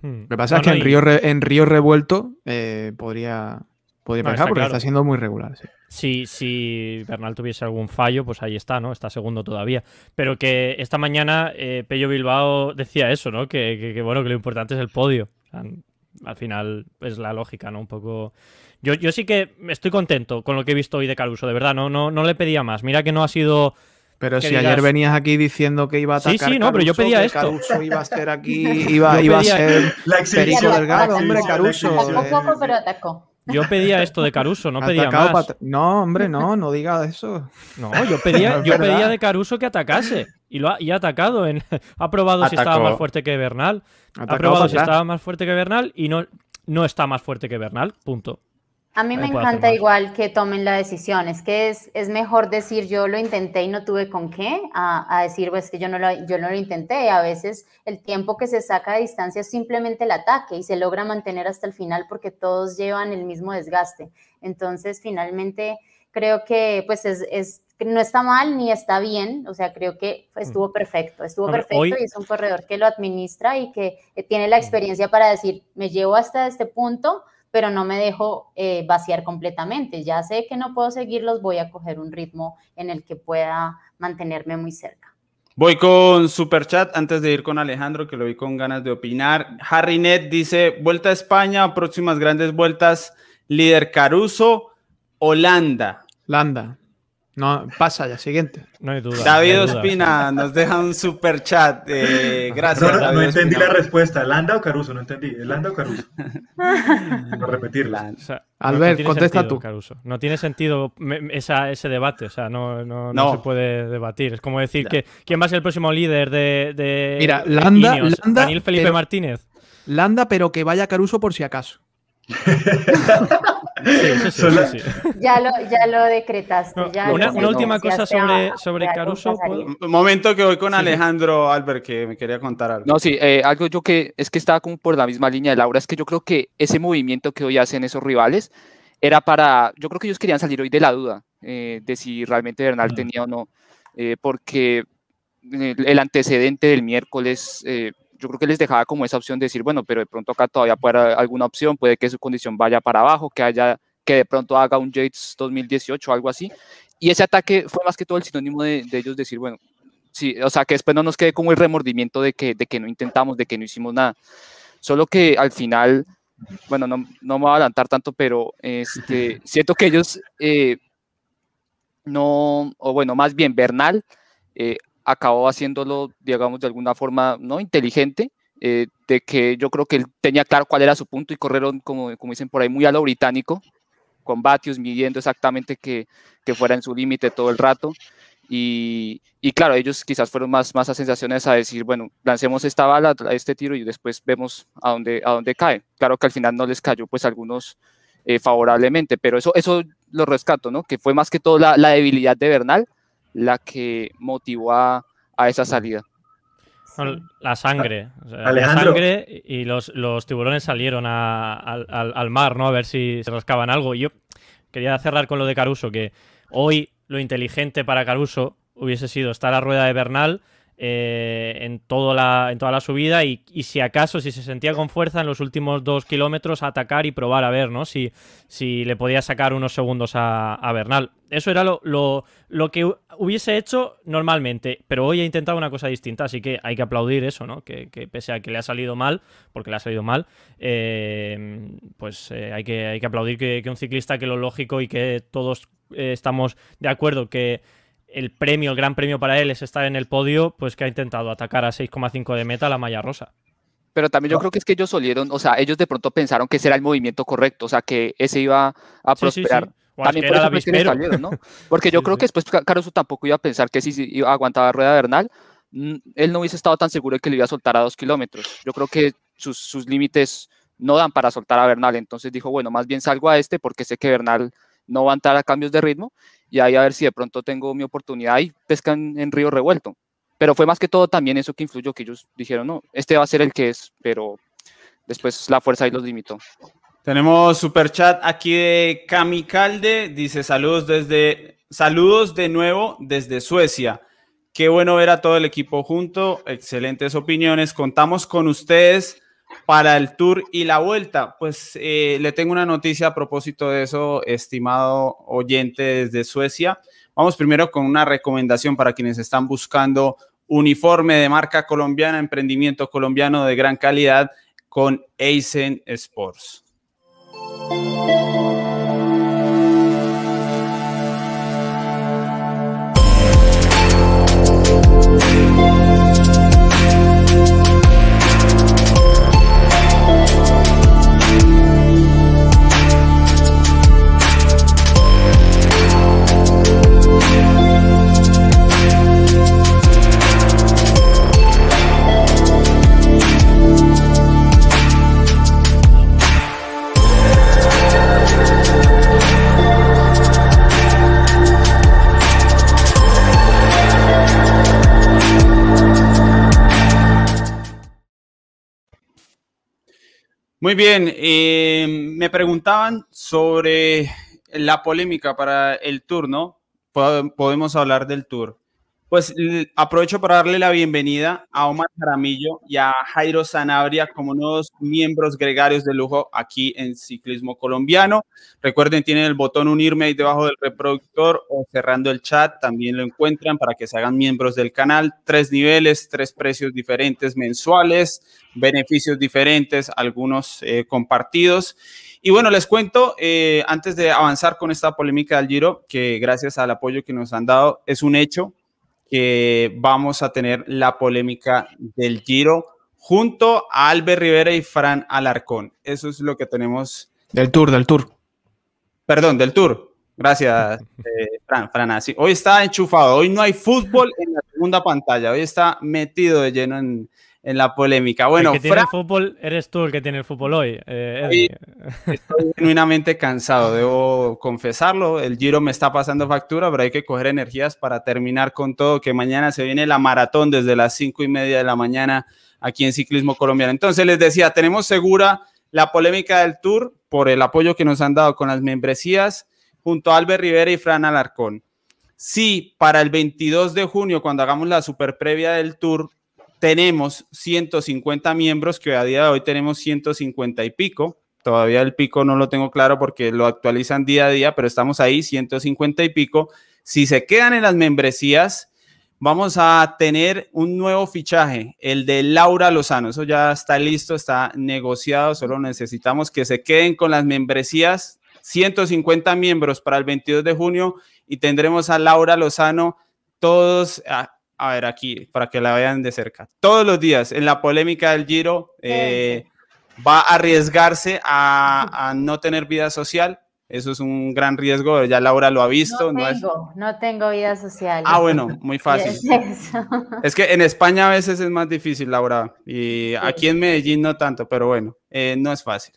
Hmm. Lo que pasa es que en, Río en Río Revuelto eh, podría, podría porque está siendo muy regular. Sí. Si, Bernal tuviese algún fallo, pues ahí está, ¿no? Está segundo todavía. Pero que esta mañana eh, Pello Bilbao decía eso, ¿no? Que, bueno, que lo importante es el podio. al final es la lógica, ¿no? Un poco yo, yo sí que estoy contento con lo que he visto hoy de Caruso, de verdad, no, no, no le pedía más. Mira que no ha sido... Pero si ayer venías aquí diciendo que iba a atacar Sí, sí, no, pero yo pedía esto. Caruso iba a ser aquí, iba, iba a ser Perico Delgado, hombre, Caruso. poco, pero atacó. Yo pedía esto de Caruso, no pedía más. No, hombre, no, no diga eso. No, yo pedía, yo pedía de Caruso que atacase. Y lo ha, y ha atacado. En, ha probado si estaba más fuerte que Bernal. ha probado si estaba más fuerte que Bernal y no, no está más fuerte que Bernal, punto. A mí me encanta igual que tomen la decisión. Es que es, es, mejor decir yo lo intenté y no tuve con qué, a, decir pues que yo no, lo, yo no lo intenté. A veces el tiempo que se saca de distancia es simplemente el ataque y se logra mantener hasta el final porque todos llevan el mismo desgaste. Entonces, finalmente, creo que pues es, es no está mal ni está bien, o sea, creo que estuvo perfecto, estuvo perfecto y es un corredor que lo administra y que tiene la experiencia para decir, me llevo hasta este punto, pero no me dejo eh, vaciar completamente. Ya sé que no puedo seguirlos, voy a coger un ritmo en el que pueda mantenerme muy cerca. Voy con super chat antes de ir con Alejandro, que lo vi con ganas de opinar. Harry Net dice: Vuelta a España, próximas grandes vueltas, líder Caruso, Holanda. Holanda. No, pasa ya, siguiente. No hay duda. David Ospina nos deja un super chat. Eh, gracias. No, no entendí la respuesta. ¿Landa o Caruso? No entendí. ¿Landa o Caruso? Para repetirla. O sea, Albert, contesta tú. Caruso. No tiene sentido esa, ese debate. O sea, no, no, no, se puede debatir. Es como decir que quién va a ser el próximo líder de. de Mira, Landa, Landa. Daniel Felipe Martínez. Landa, pero que vaya Caruso por si acaso. Ya, lo, ya lo decretaste. una, última cosa sobre, sobre Caruso. Un momento que voy con Alejandro Albert, que me quería contar algo. No, sí, eh, algo yo que es que estaba como por la misma línea de Laura, es que yo creo que ese movimiento que hoy hacen esos rivales era para, yo creo que ellos querían salir hoy de la duda eh, de si realmente Bernal tenía o no, eh, porque el, antecedente del miércoles yo creo que les dejaba como esa opción de decir, bueno, pero de pronto acá todavía puede haber alguna opción, puede que su condición vaya para abajo, que haya, que de pronto haga un Yates 2018 o algo así. Y ese ataque fue más que todo el sinónimo de, ellos decir, bueno, sí, o sea, que después no nos quede como el remordimiento de que, de que no intentamos, de que no hicimos nada. Solo que al final, bueno, no, no me voy a adelantar tanto, pero este, siento que ellos eh, no, o bueno, más bien Bernal, eh, acabó haciéndolo, digamos, de alguna forma no inteligente, eh, de que yo creo que él tenía claro cuál era su punto y corrieron, como, como dicen por ahí, muy a lo británico, con vatios, midiendo exactamente que, que fuera en su límite todo el rato. Y, y, claro, ellos quizás fueron más, más a sensaciones a decir, bueno, lancemos esta bala, este tiro y después vemos a dónde, a dónde cae. Claro que al final no les cayó pues algunos eh, favorablemente, pero eso, eso lo rescato, ¿no? Que fue más que todo la, la debilidad de Bernal la que motivó a, esa salida. La sangre. la sangre y los, tiburones salieron al, mar, ¿no? A ver si se rascaban algo. Y yo quería cerrar con lo de Caruso, que hoy lo inteligente para Caruso hubiese sido estar a rueda de Bernal eh, en, toda la, en toda la subida y, si acaso, si se sentía con fuerza en los últimos dos kilómetros, atacar y probar a ver, ¿no? Si, si le podía sacar unos segundos a, Bernal. Eso era lo, lo, que hubiese hecho normalmente, pero hoy he intentado una cosa distinta, así que hay que aplaudir eso, ¿no? Que, pese a que le ha salido mal, porque le ha salido mal, eh, pues eh, hay, que, hay que aplaudir que, un ciclista que lo lógico y que todos estamos de acuerdo que el premio, el gran premio para él es estar en el podio, pues que ha intentado atacar a 6,5 de meta la malla rosa. Pero también yo creo que es que ellos solieron, o sea, ellos de pronto pensaron que ese era el movimiento correcto, o sea, que ese iba a prosperar. También por eso ¿no? Porque yo creo que después Caruso tampoco iba a pensar que si aguantaba rueda Bernal, mm, él no hubiese estado tan seguro de que le iba a soltar a dos kilómetros. Yo creo que sus, sus límites no dan para soltar a Bernal, entonces dijo, bueno, más bien salgo a este porque sé que Bernal no va a entrar a cambios de ritmo y ahí a ver si de pronto tengo mi oportunidad y pescan en río revuelto. Pero fue más que todo también eso que influyó, que ellos dijeron, no, este va a ser el que es, pero después la fuerza ahí los limitó. Tenemos super chat aquí de Cami Calde, dice saludos desde, saludos de nuevo desde Suecia. Qué bueno ver a todo el equipo junto, excelentes opiniones, contamos con ustedes para el tour y la vuelta. Pues eh, le tengo una noticia a propósito de eso, estimado oyente desde Suecia. Vamos primero con una recomendación para quienes están buscando uniforme de marca colombiana, emprendimiento colombiano de gran calidad con Eisen Sports. Muy bien, eh, me preguntaban sobre la polémica para el tour, ¿no? Podemos hablar del tour. Pues aprovecho para darle la bienvenida a Omar Jaramillo y a Jairo Sanabria como nuevos miembros gregarios de lujo aquí en Ciclismo Colombiano. Recuerden, tienen el botón unirme ahí debajo del reproductor o cerrando el chat, también lo encuentran para que se hagan miembros del canal. Tres niveles, tres precios diferentes mensuales, beneficios diferentes, algunos eh, compartidos. Y bueno, les cuento, eh, antes de avanzar con esta polémica del Giro, que gracias al apoyo que nos han dado, es un hecho que vamos a tener la polémica del Giro junto a Albert Rivera y Fran Alarcón. Eso es lo que tenemos. Del Tour, del Tour. Perdón, del Tour. Gracias, eh, Fran. Fran así. Hoy está enchufado. Hoy no hay fútbol en la segunda pantalla. Hoy está metido de lleno en, en la polémica. Bueno, el que tiene el fútbol eres tú el que tiene el fútbol hoy. Eh, estoy genuinamente cansado, debo confesarlo. El Giro me está pasando factura, pero hay que coger energías para terminar con todo, que mañana se viene la maratón desde las cinco y media de la mañana aquí en Ciclismo Colombiano. Entonces les decía, tenemos segura la polémica del Tour por el apoyo que nos han dado con las membresías junto a Albert Rivera y Fran Alarcón. Sí, para el 22 de junio, cuando hagamos la super previa del Tour, tenemos 150 miembros, que a día de hoy tenemos 150 y pico. Todavía el pico no lo tengo claro porque lo actualizan día a día, pero estamos ahí, 150 y pico. Si se quedan en las membresías, vamos a tener un nuevo fichaje, el de Laura Lozano. Eso ya está listo, está negociado, solo necesitamos que se queden con las membresías. 150 miembros para el 22 de junio y tendremos a Laura Lozano todos a ver aquí, para que la vean de cerca. Todos los días en la polémica del Giro eh, va a arriesgarse a, no tener vida social. Eso es un gran riesgo, ya Laura lo ha visto. No, tengo, no tengo vida social. Ah, bueno, muy fácil. Es, que en España a veces es más difícil, Laura, y aquí en Medellín no tanto, pero bueno, eh, no es fácil.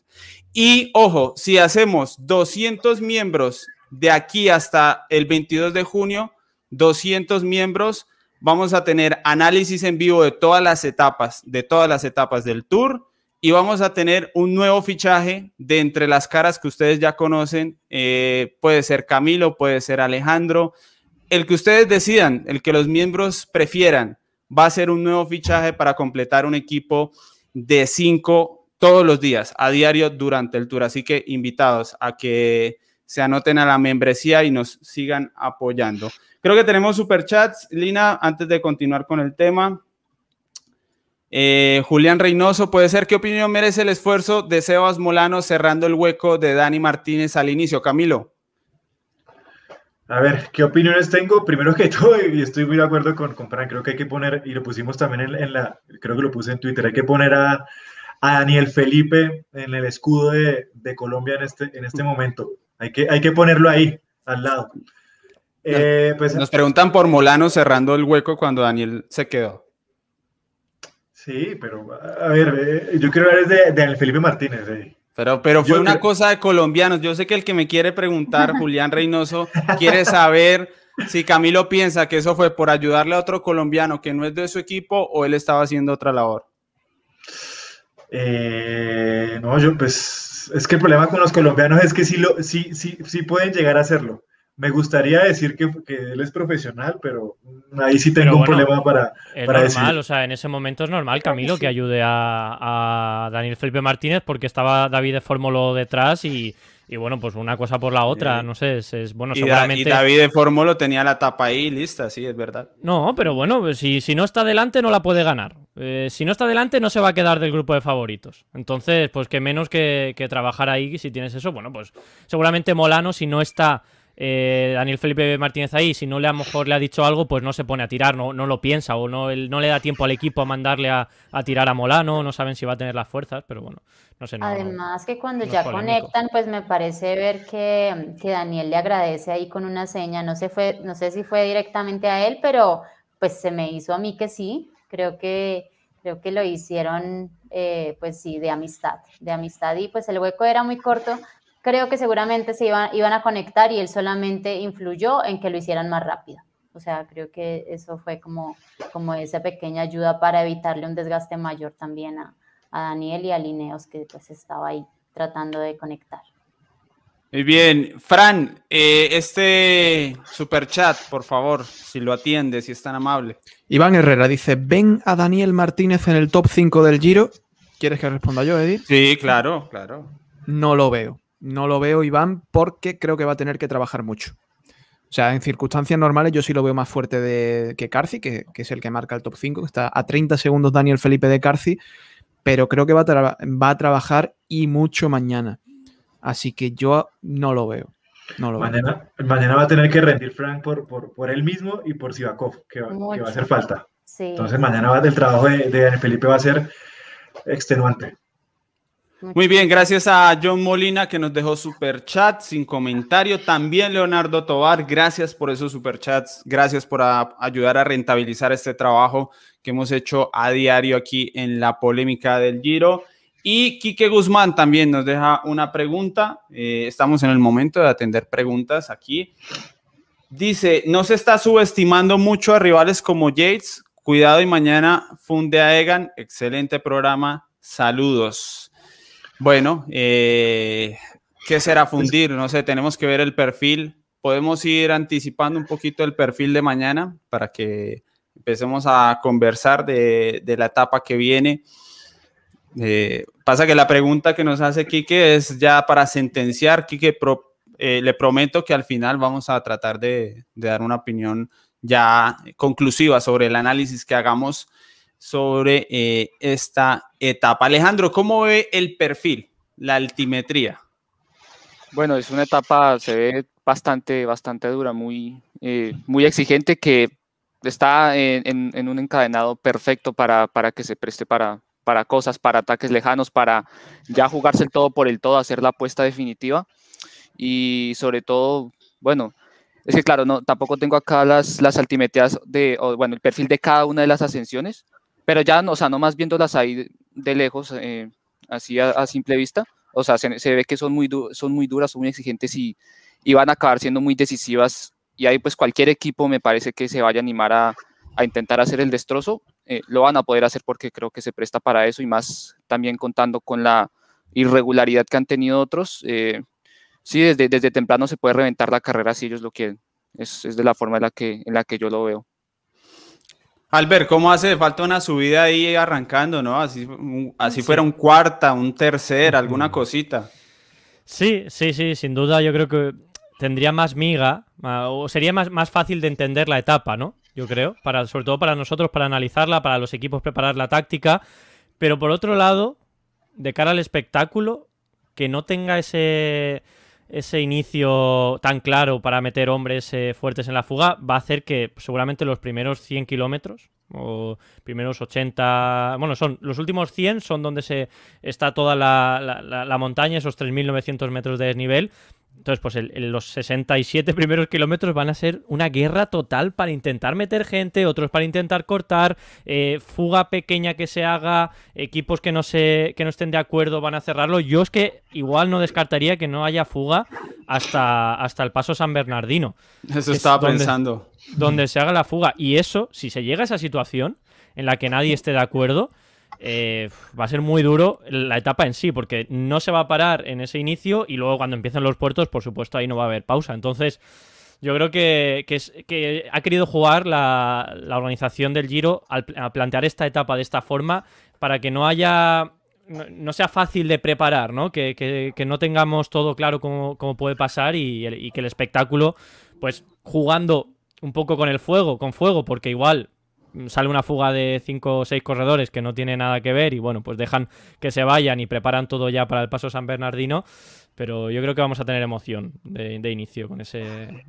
Y ojo, si hacemos 200 miembros de aquí hasta el 22 de junio, 200 miembros, vamos a tener análisis en vivo de todas las etapas, de todas las etapas del tour y vamos a tener un nuevo fichaje de entre las caras que ustedes ya conocen. Eh, puede ser Camilo, puede ser Alejandro, el que ustedes decidan, el que los miembros prefieran. Va a ser un nuevo fichaje para completar un equipo de cinco todos los días, a diario durante el tour. Así que invitados a que se anoten a la membresía y nos sigan apoyando. Creo que tenemos superchats. Lina, antes de continuar con el tema. Eh, Julián Reynoso, puede ser, ¿qué opinión merece el esfuerzo de Sebas Molano cerrando el hueco de Dani Martínez al inicio? Camilo. A ver, ¿qué opiniones tengo? Primero que todo, y estoy muy de acuerdo con, con creo que hay que poner, y lo pusimos también en, la, creo que lo puse en Twitter, hay que poner a, Daniel Felipe en el escudo de, Colombia en este, en este momento. Hay que, hay que ponerlo ahí, al lado. Eh, pues, nos preguntan por Molano cerrando el hueco cuando Daniel se quedó. Sí, pero a ver, eh, yo quiero ver de, de Felipe Martínez. Eh. Pero, pero fue una cosa de colombianos. Yo sé que el que me quiere preguntar, Julián Reynoso, quiere saber si Camilo piensa que eso fue por ayudarle a otro colombiano que no es de su equipo o él estaba haciendo otra labor. No, yo pues es que el problema con los colombianos es que sí, lo, sí, sí, sí pueden llegar a hacerlo. Me gustaría decir que, él es profesional, pero ahí sí tengo un problema para, es normal, o sea, en ese momento es normal, Camilo, que ayude a, Daniel Felipe Martínez porque estaba David de Fórmulo detrás y, bueno, pues una cosa por la otra, no sé, es, bueno, y seguramente... y David de Fórmulo tenía la tapa ahí lista, sí, es verdad. No, pero bueno, si, si no está delante no la puede ganar. Eh, si no está delante no se va a quedar del grupo de favoritos. Entonces, pues que menos que, que trabajar ahí, si tienes eso, bueno, pues seguramente Molano, si no está eh, Daniel Felipe Martínez ahí, si no le a lo mejor le ha dicho algo, pues no se pone a tirar, no, no lo piensa o no, no le da tiempo al equipo a mandarle a, tirar a Molano, no saben si va a tener las fuerzas, pero bueno, no sé. Además que cuando ya conectan, pues me parece ver que, Daniel le agradece ahí con una seña, no, se fue, no sé si fue directamente a él, pero pues se me hizo a mí que sí, creo que, creo que lo hicieron, eh, pues sí, de amistad, de amistad y pues el hueco era muy corto, creo que seguramente se iban, iban a conectar y él solamente influyó en que lo hicieran más rápido. O sea, creo que eso fue como, como esa pequeña ayuda para evitarle un desgaste mayor también a, a Daniel y a Lineos que pues estaba ahí tratando de conectar. Muy bien, Fran, eh, este super chat, por favor, si lo atiende, si es tan amable. Iván Herrera dice: ¿Ven a Daniel Martínez en el top 5 del Giro? ¿Quieres que responda yo, Eddie? Sí, claro, claro. No lo veo. No lo veo, Iván, porque creo que va a tener que trabajar mucho. O sea, en circunstancias normales yo sí lo veo más fuerte de, que Carci, que, es el que marca el top 5, que está a 30 segundos Daniel Felipe de Carci, pero creo que va va a trabajar y mucho mañana. Así que yo no lo veo. No lo mañana, mañana va a tener que rendir Frank por, por, él mismo y por Sivakov, que, va a hacer falta. Entonces mañana el trabajo de, de Felipe va a ser extenuante. Muy bien, gracias a John Molina que nos dejó super chat sin comentario. También Leonardo Tobar, gracias por esos super chats. Gracias por ayudar a rentabilizar este trabajo que hemos hecho a diario aquí en la polémica del Giro. Y Quique Guzmán también nos deja una pregunta. Eh, estamos en el momento de atender preguntas aquí. Dice, no se está subestimando mucho a rivales como Yates. Cuidado y mañana funde a Egan. Excelente programa. Saludos. Bueno, eh, ¿qué será fundir? No sé, tenemos que ver el perfil. Podemos ir anticipando un poquito el perfil de mañana para que empecemos a conversar de, de la etapa que viene. Eh, pasa que la pregunta que nos hace Quique es ya para sentenciar. Quique, eh, le prometo que al final vamos a tratar de, dar una opinión ya conclusiva sobre el análisis que hagamos sobre eh, esta etapa. Alejandro, ¿cómo ve el perfil, la altimetría? Bueno, es una etapa, se ve bastante, bastante dura, muy, muy exigente, que está en, un encadenado perfecto para, para que se preste para, para cosas, para ataques lejanos, para ya jugarse el todo por el todo, hacer la apuesta definitiva. Y sobre todo, bueno, es que claro, no, tampoco tengo acá las, las altimetrías de, bueno, el perfil de cada una de las ascensiones, pero ya, o sea, no más viéndolas ahí de lejos, eh, así a, simple vista, o sea, se, ve que son muy, son muy duras, son muy exigentes y, van a acabar siendo muy decisivas. Y ahí pues cualquier equipo me parece que se vaya a animar a, a intentar hacer el destrozo eh, lo van a poder hacer porque creo que se presta para eso y más también contando con la irregularidad que han tenido otros. Eh, sí, desde, desde temprano se puede reventar la carrera si ellos lo quieren. Es, es de la forma en la, que, en la que yo lo veo. Albert, ¿cómo hace falta una subida ahí arrancando, no? Así, así fuera un cuarta, un tercer, alguna cosita. Sí, sí, sí, sin duda yo creo que tendría más miga o sería más, más fácil de entender la etapa, ¿no? yo creo, para, sobre todo para nosotros, para analizarla, para los equipos preparar la táctica. Pero por otro lado, de cara al espectáculo, que no tenga ese, ese inicio tan claro para meter hombres eh, fuertes en la fuga, va a hacer que seguramente los primeros 100 kilómetros o primeros 80, bueno, son los últimos 100 son donde se está toda la, la, la montaña, esos 3.900 metros de desnivel, entonces, pues los 67 primeros kilómetros van a ser una guerra total para intentar meter gente, otros para intentar cortar, eh, fuga pequeña que se haga, equipos que no, se, que no estén de acuerdo van a cerrarlo. Yo es que igual no descartaría que no haya fuga hasta, hasta el paso San Bernardino. Eso estaba pensando. Donde se haga la fuga. Y eso, si se llega a esa situación en la que nadie esté de acuerdo, eh, va a ser muy duro la etapa en sí, porque no se va a parar en ese inicio y luego cuando empiecen los puertos, por supuesto, ahí no va a haber pausa. Entonces, yo creo que, que, ha querido jugar la, organización del Giro al, a plantear esta etapa de esta forma para que no haya no, sea fácil de preparar, ¿no? Que, no tengamos todo claro cómo, puede pasar y, y, que el espectáculo, pues jugando un poco con el fuego, con fuego, porque igual sale una fuga de 5 o 6 corredores que no tiene nada que ver y bueno, pues dejan que se vayan y preparan todo ya para el paso San Bernardino, pero yo creo que vamos a tener emoción de, inicio con ese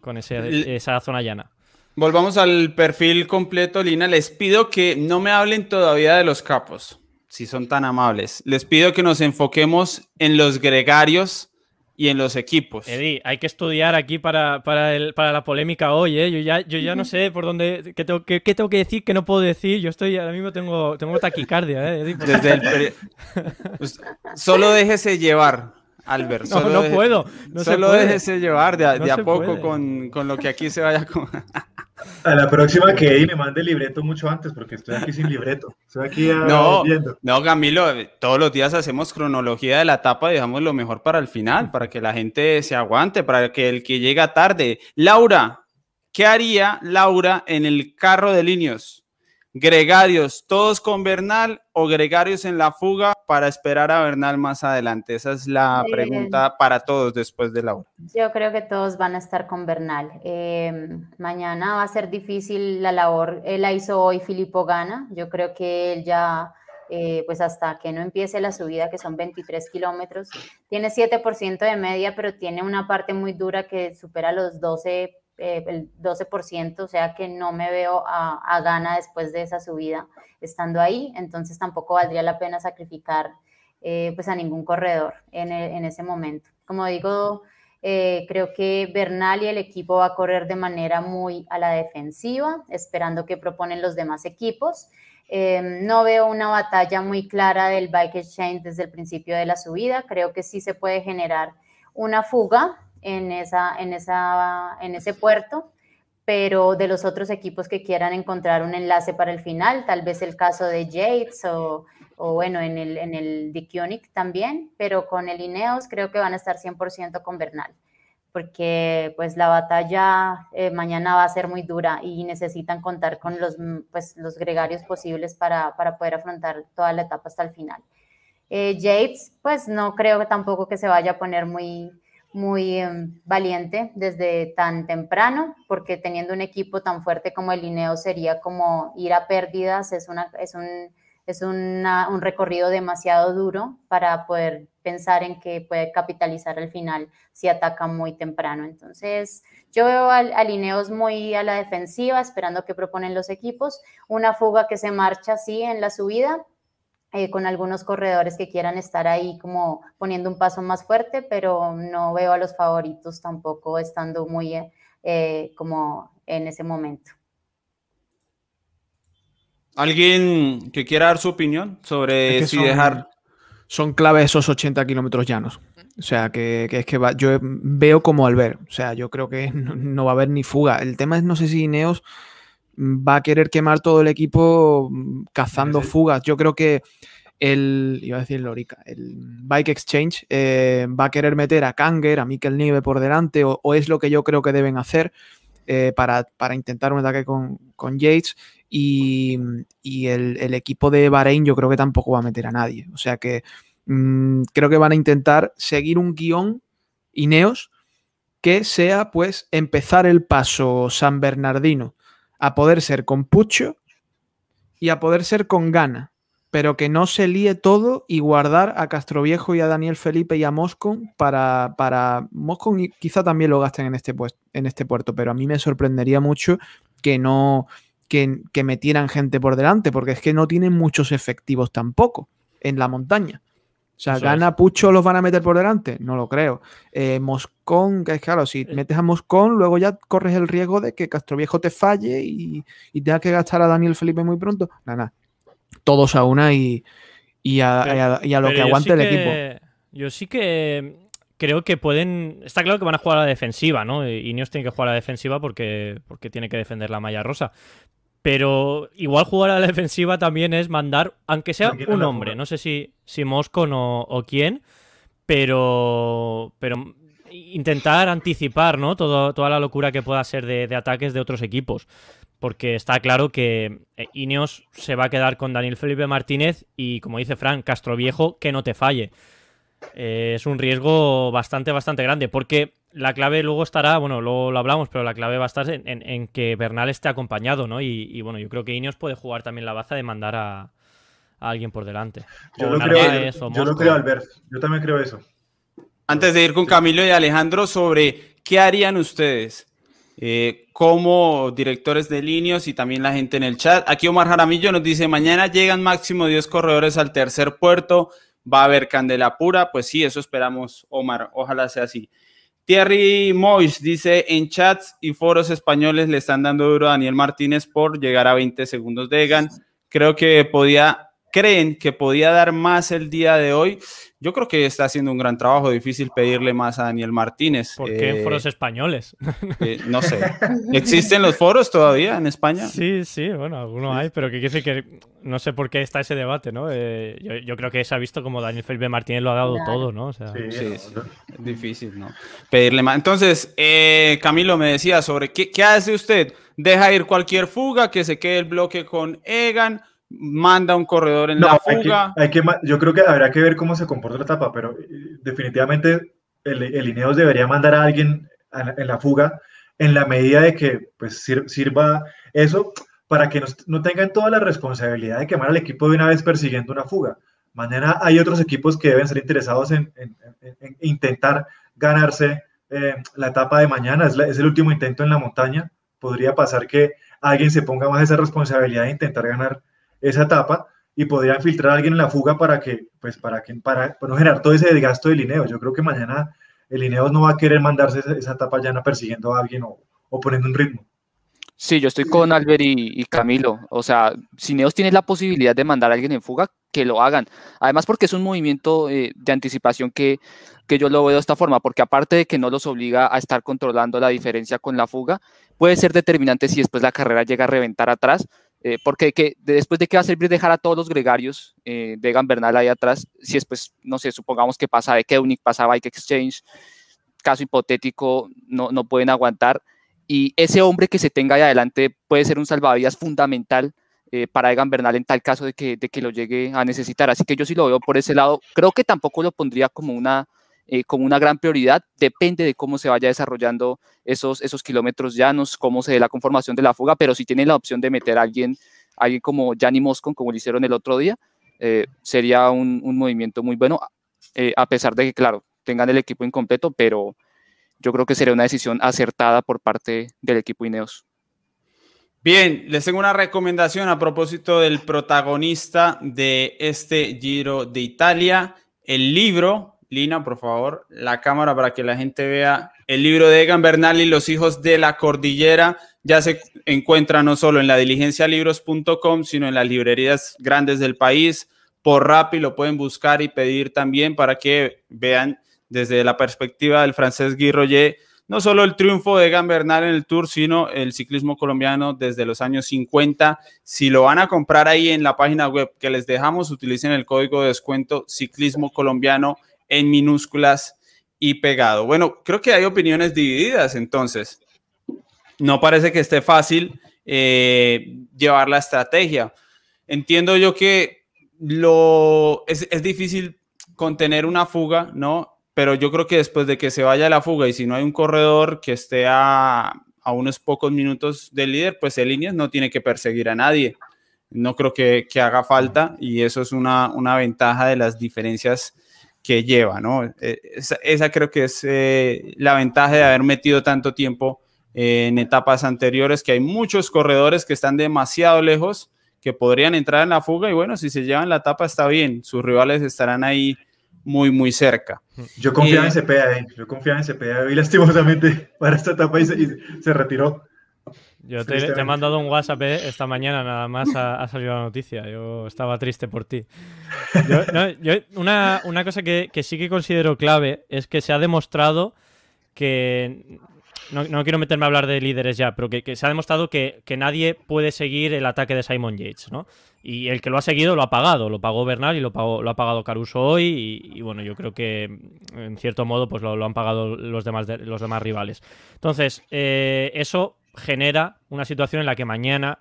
con ese, esa zona llana. Volvamos al perfil completo, Lina. Les pido que no me hablen todavía de los capos, si son tan amables. Les pido que nos enfoquemos en los gregarios y en los equipos. Eddie, hay que estudiar aquí para, para, el, para la polémica hoy, ¿eh? Yo ya, yo ya no sé por dónde, qué tengo, qué, tengo, que decir, qué no puedo decir. Yo estoy, ahora mismo tengo, tengo taquicardia, ¿eh? Desde el pues, solo déjese llevar, Albert. No, no puedo. solo déjese llevar de, a, poco con, con, lo que aquí se vaya con... A la próxima que Eddie me mande libreto mucho antes, porque estoy aquí sin libreto. Estoy aquí ah, no, viendo. No, Camilo, todos los días hacemos cronología de la etapa y dejamos lo mejor para el final, para que la gente se aguante, para que el que llega tarde. Laura, ¿qué haría Laura en el carro de líneas? Gregarios, todos con Bernal o Gregarios en la fuga para esperar a Bernal más adelante? Esa es la pregunta para todos después de Laura. Yo creo que todos van a estar con Bernal. Eh, mañana va a ser difícil la labor. Él la hizo hoy, Filippo Gana. Yo creo que él ya, eh, pues hasta que no empiece la subida, que son 23 kilómetros, tiene 7% de media, pero tiene una parte muy dura que supera los 12 eh, el 12%, o sea que no me veo a, gana después de esa subida estando ahí, entonces tampoco valdría la pena sacrificar eh, pues a ningún corredor en, en, ese momento. Como digo, eh, creo que Bernal y el equipo va a correr de manera muy a la defensiva, esperando que proponen los demás equipos. no veo una batalla muy clara del Bike Exchange desde el principio de la subida. Creo que sí se puede generar una fuga en, esa, en, esa, en ese puerto, pero de los otros equipos que quieran encontrar un enlace para el final, tal vez el caso de Yates o, bueno, en el, en el también, pero con el Ineos creo que van a estar 100% con Bernal, porque pues la batalla eh, mañana va a ser muy dura y necesitan contar con los, pues, los gregarios posibles para, para poder afrontar toda la etapa hasta el final. Eh, Yates, pues no creo tampoco que se vaya a poner muy, muy em, valiente desde tan temprano, porque teniendo un equipo tan fuerte como el Lineo sería como ir a pérdidas, es, una, es, un, es un recorrido demasiado duro para poder pensar en que puede capitalizar al final si ataca muy temprano. Entonces, yo veo al, a Lineos muy a la defensiva, esperando que proponen los equipos, una fuga que se marcha así en la subida, eh, con algunos corredores que quieran estar ahí como poniendo un paso más fuerte, pero no veo a los favoritos tampoco estando muy eh, como en ese momento. ¿Alguien que quiera dar su opinión sobre si dejar... Son claves esos 80 kilómetros llanos. O sea, que, es que yo veo como al ver. O sea, yo creo que no, va a haber ni fuga. El tema es, no sé si Ineos va a querer quemar todo el equipo mm, cazando fugas. Yo creo que el, iba a decir Lorica, el Bike Exchange eh, va a querer meter a Kanger, a Mikel Nieve por delante, o, es lo que yo creo que deben hacer eh, para, intentar un ataque con, con Yates. Y, el, equipo de Bahrein yo creo que tampoco va a meter a nadie. O sea que mm, creo que van a intentar seguir un guion Ineos que sea pues empezar el paso San Bernardino a poder ser con Pucho y a poder ser con Gana, pero que no se líe todo y guardar a Castroviejo y a Daniel Felipe y a Moscon para, para Moscon quizá también lo gasten en este, en este puerto, pero a mí me sorprendería mucho que no que, que metieran gente por delante, porque es que no tienen muchos efectivos tampoco en la montaña. O sea, ¿gana Pucho los van a meter por delante? No lo creo. Eh, Moscón, que es claro, si eh. metes a Moscón, luego ya corres el riesgo de que Castroviejo te falle y, y tengas que gastar a Daniel Felipe muy pronto. Nada, nada. Todos a una y, a, lo que aguante el equipo. Yo sí que creo que pueden. Está claro que van a jugar a la defensiva, ¿no? Y Ineos tiene que jugar a la defensiva porque, porque tiene que defender la malla rosa. Pero igual jugar a la defensiva también es mandar, aunque sea un hombre, no sé si, si Moscon o, quién, pero, pero intentar anticipar ¿no? Todo, toda la locura que pueda ser de, ataques de otros equipos. Porque está claro que eh, Ineos se va a quedar con Daniel Felipe Martínez y, como dice Frank, Castro Viejo, que no te falle. Eh, es un riesgo bastante, bastante grande. Porque la clave luego estará, bueno, luego lo hablamos, pero la clave va a estar en, que Bernal esté acompañado, ¿no? Y, bueno, yo creo que Ineos puede jugar también la baza de mandar a, alguien por delante. Yo, lo creo, yo, lo creo, Albert. Yo también creo eso. Antes de ir con Camilo y Alejandro sobre qué harían ustedes eh, como directores de líneas y también la gente en el chat. Aquí Omar Jaramillo nos dice, mañana llegan máximo 10 corredores al tercer puerto, va a haber candela pura. Pues sí, eso esperamos, Omar. Ojalá sea así. Thierry Mois dice en chats y foros españoles le están dando duro a Daniel Martínez por llegar a 20 segundos de Egan. Creo que podía, creen que podía dar más el día de hoy. Yo creo que está haciendo un gran trabajo, difícil pedirle más a Daniel Martínez. ¿Por qué en Eh, foros españoles? eh, no sé. ¿Existen los foros todavía en España? Sí, sí, bueno, algunos hay, pero que quiere decir que no sé por qué está ese debate, ¿no? Eh, yo, yo creo que se ha visto como Daniel Felipe Martínez lo ha dado Claro. todo, ¿no? O sea, Sí, Sí, sí. Es difícil, ¿no? Pedirle más. Entonces, eh, Camilo me decía sobre qué, qué hace usted. Deja ir cualquier fuga, que se quede el bloque con Egan, manda un corredor en No, la hay que- fuga. hay que yo creo que habrá que ver cómo se comporta la etapa, pero eh, definitivamente el, el Ineos debería mandar a alguien la- en la fuga en la medida de que pues, sir- sirva eso para que no, no tengan toda la responsabilidad de quemar al equipo de una vez persiguiendo una fuga. Mañana hay otros equipos que deben ser interesados en, en- en- en intentar ganarse eh, la etapa de mañana. Es, la- es el último intento en la montaña. Podría pasar que alguien se ponga más esa responsabilidad de intentar ganar esa etapa y podrían filtrar a alguien en la fuga para que, pues, para que, para, para no generar todo ese desgasto de Lineos. Yo creo que mañana el Lineos no va a querer mandarse esa, esa etapa llana persiguiendo a alguien o, o poniendo un ritmo. Sí, yo estoy con Albert y, Camilo. O sea, si Neos tiene la posibilidad de mandar a alguien en fuga, que lo hagan. Además, porque es un movimiento eh, de anticipación que, que yo lo veo de esta forma, porque aparte de que no los obliga a estar controlando la diferencia con la fuga, puede ser determinante si después la carrera llega a reventar atrás. Eh, porque que, de- después de qué va a servir dejar a todos los gregarios eh, de Egan Bernal ahí atrás, si después, no sé, supongamos que pasa de Keunig, pasa Bike Exchange, caso hipotético, no, no pueden aguantar y ese hombre que se tenga ahí adelante puede ser un salvavidas fundamental eh, para Egan Bernal en tal caso de que, de que lo llegue a necesitar. Así que yo sí lo veo por ese lado. Creo que tampoco lo pondría como una, eh, como una gran prioridad. Depende de cómo se vaya desarrollando esos, esos kilómetros llanos, cómo se dé la conformación de la fuga, pero si tienen la opción de meter a alguien, alguien como Gianni Moscon, como lo hicieron el otro día, eh, sería un, un movimiento muy bueno, eh, a pesar de que, claro, tengan el equipo incompleto, pero yo creo que sería una decisión acertada por parte del equipo Ineos. Bien, les tengo una recomendación a propósito del protagonista de este Giro de Italia, el libro. Lina, por favor, la cámara para que la gente vea el libro de Egan Bernal y los hijos de la cordillera. Ya se encuentra no solo en la diligencialibros.com, sino en las librerías grandes del país. Por Rappi lo pueden buscar y pedir también para que vean desde la perspectiva del francés Guy Roger no solo el triunfo de Egan Bernal en el Tour, sino el ciclismo colombiano desde los años 50. Si lo van a comprar ahí en la página web que les dejamos, utilicen el código de descuento ciclismo colombiano en minúsculas y pegado. Bueno, creo que hay opiniones divididas entonces. No parece que esté fácil eh, llevar la estrategia. Entiendo yo que lo, es, es difícil contener una fuga, ¿no? pero yo creo que después de que se vaya la fuga y si no hay un corredor que esté a, a unos pocos minutos del líder, pues el Ineos no tiene que perseguir a nadie. No creo que, que haga falta y eso es una, una, ventaja de las diferencias que lleva, ¿no? Esa, esa creo que es eh, la ventaja de haber metido tanto tiempo eh, en etapas anteriores, que hay muchos corredores que están demasiado lejos, que podrían entrar en la fuga y bueno, si se llevan la etapa está bien, sus rivales estarán ahí muy, muy cerca. Yo confiaba eh, en Cepeda, yo confiaba en Cepeda y lastimosamente para esta etapa y se, y se retiró. Yo te, te, he mandado un WhatsApp eh, esta mañana, nada más ha, ha, salido la noticia. Yo estaba triste por ti. Yo, no, yo, una, una, cosa que, que, sí que considero clave es que se ha demostrado que. No, no quiero meterme a hablar de líderes ya, pero que, que se ha demostrado que, que, nadie puede seguir el ataque de Simon Yates, ¿no? Y el que lo ha seguido lo ha pagado, lo pagó Bernal y lo, pagó, lo ha pagado Caruso hoy. Y, y, bueno, yo creo que en cierto modo pues lo, lo han pagado los demás, de, los demás rivales. Entonces, eh, eso genera una situación en la que mañana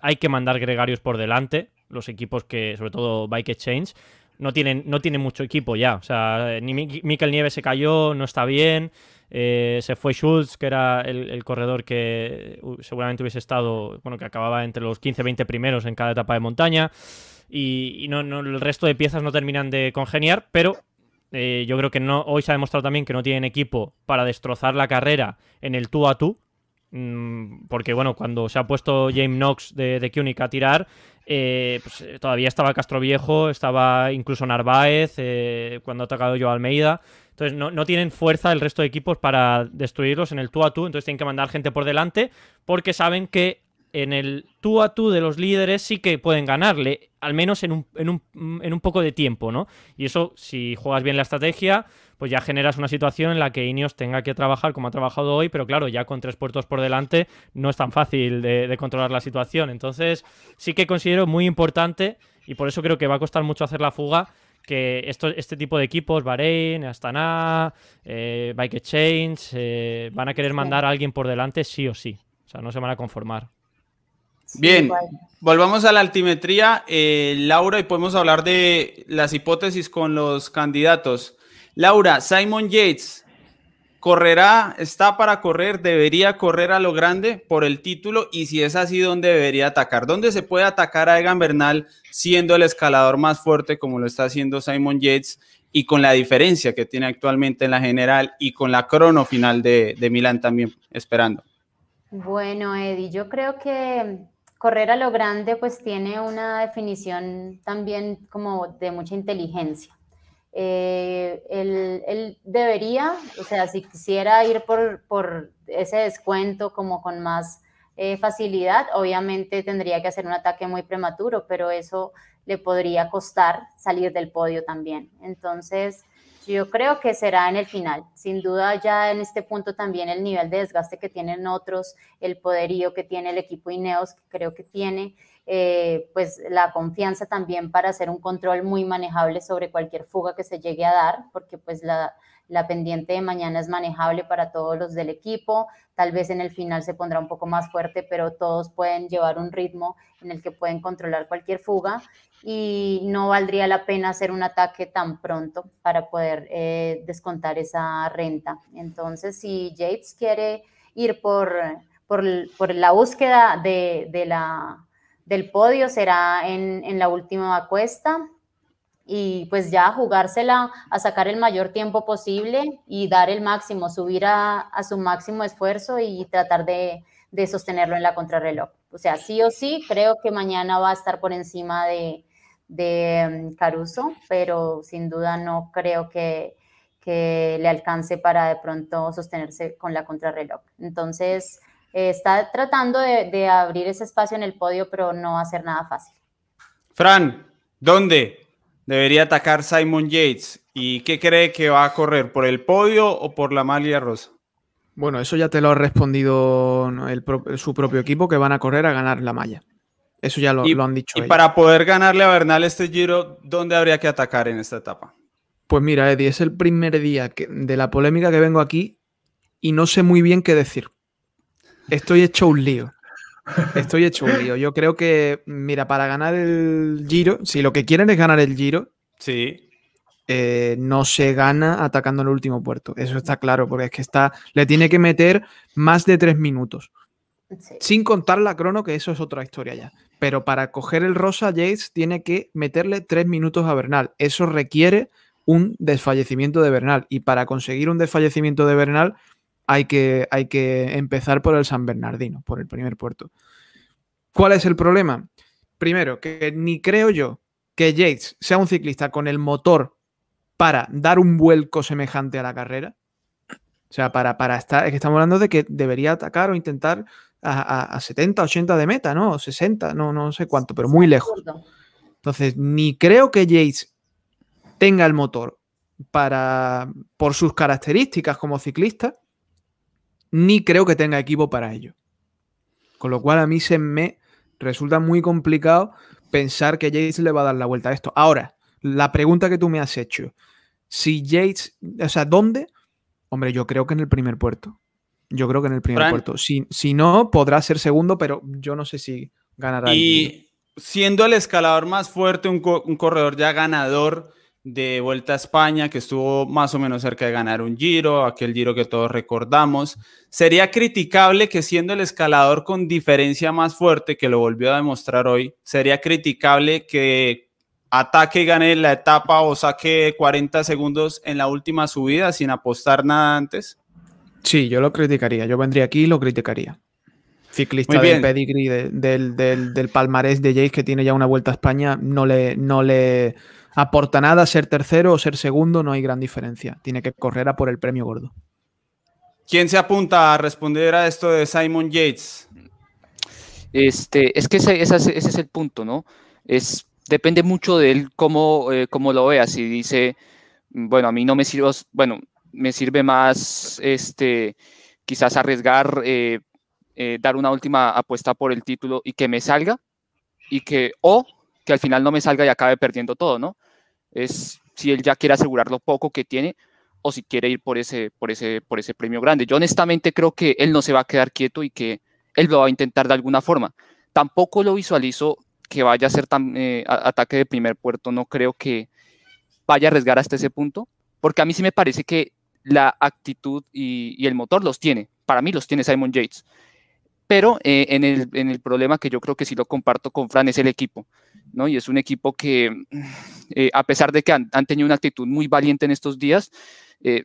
hay que mandar gregarios por delante. Los equipos que, sobre todo Bike Exchange, no tienen, no tienen mucho equipo ya. O sea, ni Nieves se cayó, no está bien. Eh, se fue Schultz, que era el, corredor que seguramente hubiese estado, bueno, que acababa entre los 15-20 primeros en cada etapa de montaña. Y, y no, no, el resto de piezas no terminan de congeniar, pero eh, yo creo que no, hoy se ha demostrado también que no tienen equipo para destrozar la carrera en el tú a tú. Mmm, porque, bueno, cuando se ha puesto James Knox de, de Kunik a tirar, eh, pues, todavía estaba Castro Viejo, estaba incluso Narváez, eh, cuando ha atacado yo Almeida. Entonces no, no, tienen fuerza el resto de equipos para destruirlos en el tú a tú, entonces tienen que mandar gente por delante porque saben que en el tú a tú de los líderes sí que pueden ganarle, al menos en un, en un, en un poco de tiempo, ¿no? Y eso, si juegas bien la estrategia, pues ya generas una situación en la que Ineos tenga que trabajar como ha trabajado hoy, pero claro, ya con tres puertos por delante no es tan fácil de, controlar la situación. Entonces, sí que considero muy importante y por eso creo que va a costar mucho hacer la fuga que esto, este tipo de equipos, Bahrein, Astana, eh, Bike Exchange, eh, van a querer mandar a alguien por delante sí o sí. O sea, no se van a conformar. Bien, volvamos a la altimetría, eh, Laura, y podemos hablar de las hipótesis con los candidatos. Laura, Simon Yates, ¿correrá, está para correr, debería correr a lo grande por el título? Y si es así, ¿dónde debería atacar? ¿Dónde se puede atacar a Egan Bernal siendo el escalador más fuerte como lo está haciendo Simon Yates? Y con la diferencia que tiene actualmente en la general y con la crono final de, de Milán también esperando. Bueno, Eddie, yo creo que correr a lo grande pues tiene una definición también como de mucha inteligencia. Eh, él, debería, o sea, si quisiera ir por, por ese descuento como con más eh, facilidad, obviamente tendría que hacer un ataque muy prematuro, pero eso le podría costar salir del podio también. Entonces, yo creo que será en el final. Sin duda ya en este punto también el nivel de desgaste que tienen otros, el poderío que tiene el equipo Ineos, que creo que tiene, eh, pues la confianza también para hacer un control muy manejable sobre cualquier fuga que se llegue a dar, porque pues la, la pendiente de mañana es manejable para todos los del equipo, tal vez en el final se pondrá un poco más fuerte, pero todos pueden llevar un ritmo en el que pueden controlar cualquier fuga y no valdría la pena hacer un ataque tan pronto para poder eh, descontar esa renta. Entonces, si Yates quiere ir por, por, la búsqueda de, la, del podio, será en, en la última cuesta y pues ya jugársela a sacar el mayor tiempo posible y dar el máximo, subir a, a su máximo esfuerzo y tratar de, de, sostenerlo en la contrarreloj. O sea, sí o sí, creo que mañana va a estar por encima de, de mm, Caruso, pero sin duda no creo que, que, le alcance para de pronto sostenerse con la contrarreloj. Entonces, eh, está tratando de, de abrir ese espacio en el podio, pero no va a ser nada fácil. Fran, ¿dónde? debería atacar Simon Yates. ¿Y qué cree que va a correr? ¿Por el podio o por la malia rosa? Bueno, eso ya te lo ha respondido su propio equipo, que van a correr a ganar la malla. Eso ya lo, han dicho. Y para poder ganarle a Bernal este giro, ¿dónde habría que atacar en esta etapa? Pues mira, Eddie, es el primer día de la polémica que vengo aquí y no sé muy bien qué decir. Estoy hecho un lío. Estoy hecho un lío. Yo creo que, mira, para ganar el Giro, si lo que quieren es ganar el Giro, sí. Eh, no se gana atacando el último puerto. Eso está claro, porque es que está, le tiene que meter más de tres minutos. Sin contar la crono, que eso es otra historia ya. Pero para coger el Rosa, Yates tiene que meterle tres minutos a Bernal. Eso requiere un desfallecimiento de Bernal. Y para conseguir un desfallecimiento de Bernal, hay que, hay que empezar por el San Bernardino, por el primer puerto. ¿Cuál es el problema? Primero, que ni creo yo que Yates sea un ciclista con el motor para dar un vuelco semejante a la carrera. O sea, para, para estar, es que estamos hablando de que debería atacar o intentar a, 70, 80 de meta, ¿no? 60, no, no sé cuánto, pero muy lejos. Entonces, ni creo que Yates tenga el motor para, por sus características como ciclista, ni creo que tenga equipo para ello. Con lo cual a mí se me resulta muy complicado pensar que Yates le va a dar la vuelta a esto. Ahora, la pregunta que tú me has hecho, si Yates, o sea, ¿dónde? Hombre, yo creo que en el primer puerto. Yo creo que en el primer puerto. Si, si, no, podrá ser segundo, pero yo no sé si ganará. Y siendo el escalador más fuerte, un, un corredor ya ganador, de Vuelta a España, que estuvo más o menos cerca de ganar un giro, aquel giro que todos recordamos. Sería criticable que siendo el escalador con diferencia más fuerte, que lo volvió a demostrar hoy, sería criticable que ataque y gane la etapa o saque 40 segundos en la última subida sin apostar nada antes. Sí, yo lo criticaría. Yo vendría aquí y lo criticaría. Ciclista de pedigree del, del, del, palmarés de Jace que tiene ya una vuelta a España, no le, no le aporta nada ser tercero o ser segundo, no hay gran diferencia. Tiene que correr a por el premio gordo. ¿Quién se apunta a responder a esto de Simon Yates? Este, es que ese, ese, es el punto, ¿no? Es, depende mucho de él cómo, eh, cómo lo vea. Si dice, bueno, a mí no me sirve, bueno, me sirve más este, quizás arriesgar, eh, eh, dar una última apuesta por el título y que me salga, y que, o que al final no me salga y acabe perdiendo todo, ¿no? Es si él ya quiere asegurar lo poco que tiene o si quiere ir por ese, por ese, por ese premio grande. Yo honestamente creo que él no se va a quedar quieto y que él lo va a intentar de alguna forma. Tampoco lo visualizo que vaya a ser tan, eh, ataque de primer puerto, no creo que vaya a arriesgar hasta ese punto, porque a mí sí me parece que la actitud y, el motor los tiene. Para mí los tiene Simon Yates. Pero eh, en, el, en, el, problema que yo creo que sí lo comparto con Fran es el equipo. ¿no? Y es un equipo que, eh, a pesar de que han, tenido una actitud muy valiente en estos días, eh,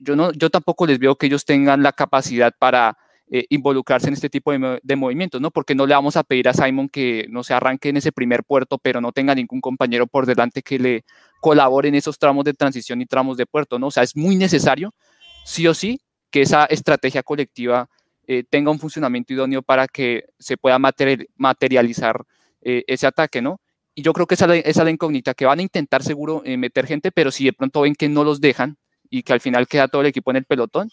yo, no, yo tampoco les veo que ellos tengan la capacidad para involucrarse en este tipo de, de, movimientos, ¿no? Porque no le vamos a pedir a Simon que no se arranque en ese primer puerto, pero no tenga ningún compañero por delante que le colabore en esos tramos de transición y tramos de puerto, ¿no? O sea, es muy necesario, sí o sí, que esa estrategia colectiva eh, tenga un funcionamiento idóneo para que se pueda materializar eh, ese ataque, ¿no? Y yo creo que esa, es la incógnita, que van a intentar seguro eh, meter gente, pero si de pronto ven que no los dejan y que al final queda todo el equipo en el pelotón,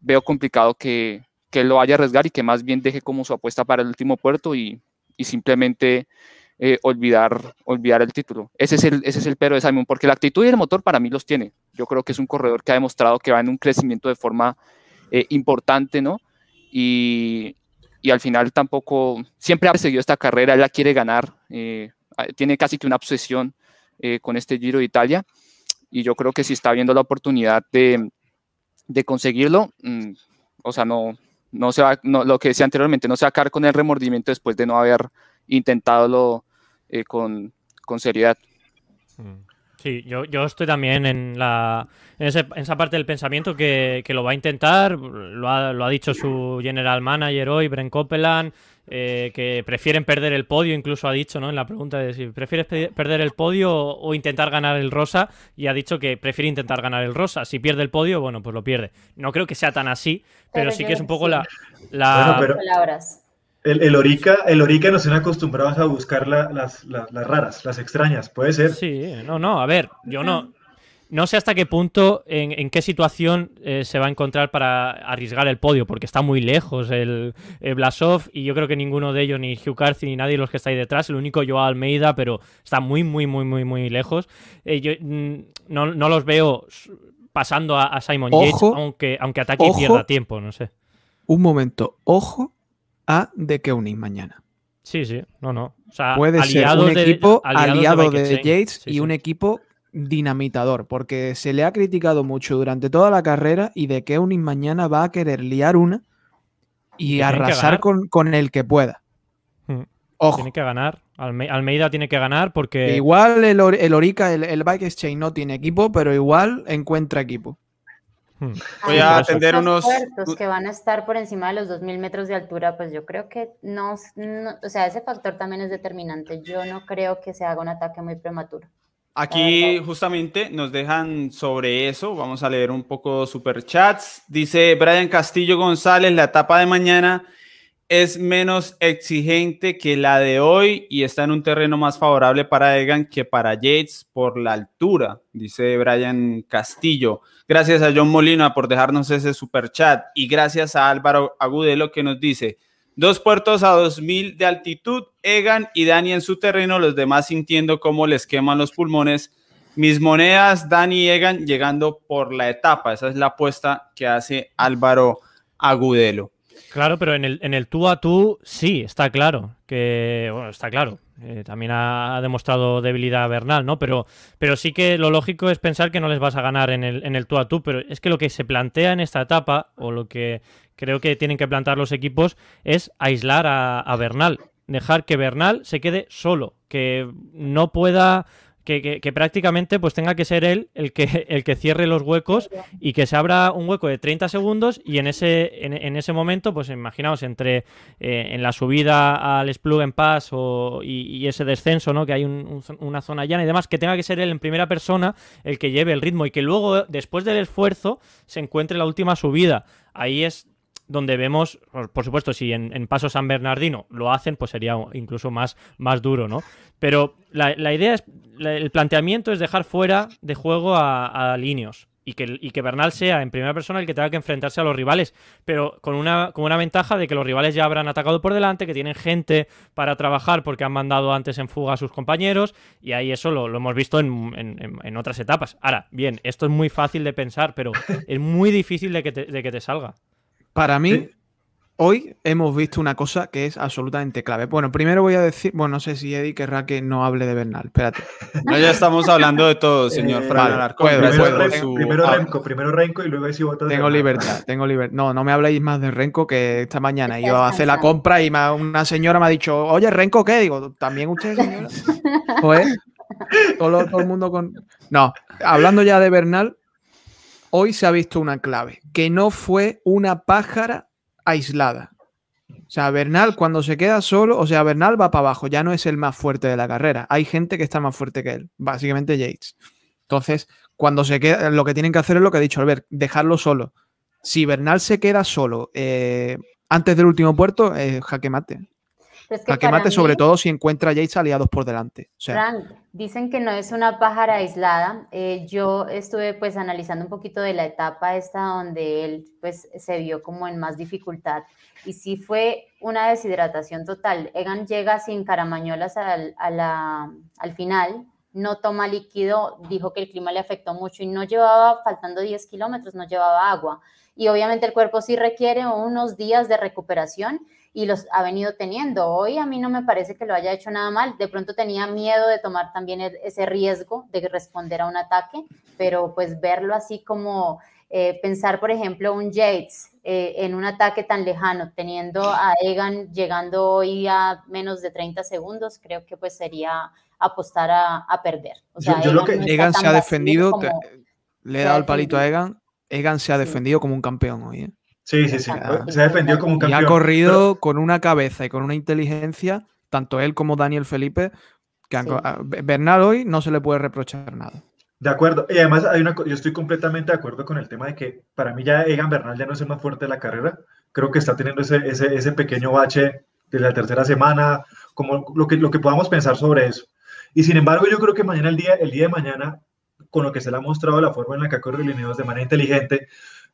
veo complicado que, que lo vaya a arriesgar y que más bien deje como su apuesta para el último puerto y, y simplemente eh, olvidar, olvidar el título. Ese es el, ese es el pero de Simon, porque la actitud y el motor para mí los tiene. Yo creo que es un corredor que ha demostrado que va en un crecimiento de forma eh, importante, ¿no? Y, y, al final tampoco, siempre ha seguido esta carrera, él la quiere ganar, eh, tiene casi que una obsesión con este Giro de Italia, y yo creo que si está viendo la oportunidad de, de conseguirlo, mm, o sea, no, no se va, no, lo que decía anteriormente, no se va a caer con el remordimiento después de no haber intentado eh, con, con, seriedad. Mm. Sí, yo, yo estoy también en, la, en, esa parte del pensamiento que, que lo va a intentar, lo ha, lo ha, dicho su general manager hoy, Bren Copeland, eh, que prefieren perder el podio, incluso ha dicho ¿no? en la pregunta de si prefieres perder el podio o, intentar ganar el rosa, y ha dicho que prefiere intentar ganar el rosa. Si pierde el podio, bueno, pues lo pierde. No creo que sea tan así, pero, sí que es un poco la... la... El, el, Orica, el Orica nos tiene acostumbrados a buscar las, las, raras, las extrañas, puede ser. Sí, no, no, a ver, yo no, no sé hasta qué punto, en, qué situación eh, se va a encontrar para arriesgar el podio, porque está muy lejos el, Blasov y yo creo que ninguno de ellos, ni Hugh Carthy ni nadie de los que está ahí detrás, el único Joao Almeida, pero está muy, muy, muy, muy, muy lejos. Eh, yo mm, no, no, los veo pasando a, Simon Yates, aunque, aunque ataque y pierda tiempo, no sé. Un momento, ojo a De Keuning mañana. Sí, sí, no, no. O sea, Puede ser un equipo aliado de, Yates y un equipo dinamitador, porque se le ha criticado mucho durante toda la carrera y De Keuning mañana va a querer liar una y arrasar con, con, el que pueda. Hmm. Ojo. Tiene que ganar. Almeida tiene que ganar porque. Igual el, el Orica, el, el Bike Exchange no tiene equipo, pero igual encuentra equipo. Hmm. Voy a atender unos puertos que van a estar por encima de los 2000 metros de altura, pues yo creo que no, o sea, ese factor también es determinante. Yo no creo que se haga un ataque muy prematuro. Aquí justamente nos dejan sobre eso. Vamos a leer un poco super chats. Dice Brian Castillo González, la etapa de mañana es menos exigente que la de hoy y está en un terreno más favorable para Egan que para Yates por la altura, dice Brian Castillo. Gracias a John Molina por dejarnos ese super chat y gracias a Álvaro Agudelo que nos dice, dos puertos a 2000 de altitud, Egan y Dani en su terreno, los demás sintiendo cómo les queman los pulmones. Mis monedas, Dani y Egan llegando por la etapa. Esa es la apuesta que hace Álvaro Agudelo. Claro, pero en el, en el tú a tú sí, está claro. Que, bueno, está claro. Eh, también ha, demostrado debilidad Bernal, ¿no? Pero, pero sí que lo lógico es pensar que no les vas a ganar en el, en el tú a tú. Pero es que lo que se plantea en esta etapa, o lo que creo que tienen que plantar los equipos, es aislar a, a Bernal. Dejar que Bernal se quede solo. Que no pueda que, prácticamente pues tenga que ser él el que, el que cierre los huecos y que se abra un hueco de 30 segundos y en ese, en, ese momento, pues imaginaos, entre eh, en la subida al Splug en Pass o, y, ese descenso, ¿no? Que hay una zona llana y demás, que tenga que ser él en primera persona el que lleve el ritmo y que luego, después del esfuerzo, se encuentre la última subida. Ahí es donde vemos, por, supuesto, si en, Paso San Bernardino lo hacen, pues sería incluso más, más duro, ¿no? Pero la, idea es, el planteamiento es dejar fuera de juego a, a Linios y que, y que Bernal sea en primera persona el que tenga que enfrentarse a los rivales, pero con una, con una ventaja de que los rivales ya habrán atacado por delante, que tienen gente para trabajar porque han mandado antes en fuga a sus compañeros, y ahí eso lo, hemos visto en, otras etapas. Ahora, bien, esto es muy fácil de pensar, pero es muy difícil de que de que te salga. Para mí, Hoy hemos visto una cosa que es absolutamente clave. Bueno, primero voy a decir, bueno, no sé si Eddie querrá que no hable de Bernal. Espérate. No, ya estamos hablando de todo, señor eh, Fran Primero, Renko, primero Renko y luego si votas. Tengo libertad, tengo libertad. No, no me habléis más de Renko que esta mañana iba a hacer la compra y una señora me ha dicho, oye, Renko, ¿qué? Digo, ¿también usted, señora? Joder, todo, todo el mundo con. No, hablando ya de Bernal, hoy se ha visto una clave, que no fue una pájara aislada. O sea, Bernal cuando se queda solo, o sea, Bernal va para abajo, ya no es el más fuerte de la carrera. Hay gente que está más fuerte que él, básicamente Yates. Entonces, cuando se queda, lo que tienen que hacer es lo que ha dicho Albert, dejarlo solo. Si Bernal se queda solo eh, antes del último puerto, eh, jaque mate. Jaque mate, sobre todo si encuentra a Yates aliados por delante. O Frank, dicen que no es una pájara aislada. Eh, yo estuve pues analizando un poquito de la etapa esta donde él pues se vio como en más dificultad y sí fue una deshidratación total. Egan llega sin caramañolas al, al final, no toma líquido, dijo que el clima le afectó mucho y no llevaba, faltando 10 kilómetros, no llevaba agua. Y obviamente el cuerpo sí requiere unos días de recuperación y los ha venido teniendo. Hoy a mí no me parece que lo haya hecho nada mal. De pronto tenía miedo de tomar también e-, ese riesgo de responder a un ataque, pero pues verlo así como eh, pensar, por ejemplo, un Yates eh, en un ataque tan lejano, teniendo a Egan llegando hoy a menos de 30 segundos, creo que pues sería apostar a, perder. O sea, Egan, se ha defendido, le he dado el palito a Egan, Egan se ha defendido como un campeón hoy. ¿eh? Sí, sí, sí, se ha defendido como un campeón. Y ha corrido con una cabeza y con una inteligencia, tanto él como Daniel Felipe, que Bernal hoy no se le puede reprochar nada. De acuerdo. Y además hay una, yo estoy completamente de acuerdo con el tema de que para mí ya Egan Bernal ya no es el más fuerte de la carrera. Creo que está teniendo ese, ese, ese pequeño bache de la tercera semana, como lo que, lo que podamos pensar sobre eso. Y sin embargo, yo creo que mañana, el día, el día de mañana, con lo que se le ha mostrado la forma en la que ha corrido Lineos de manera inteligente,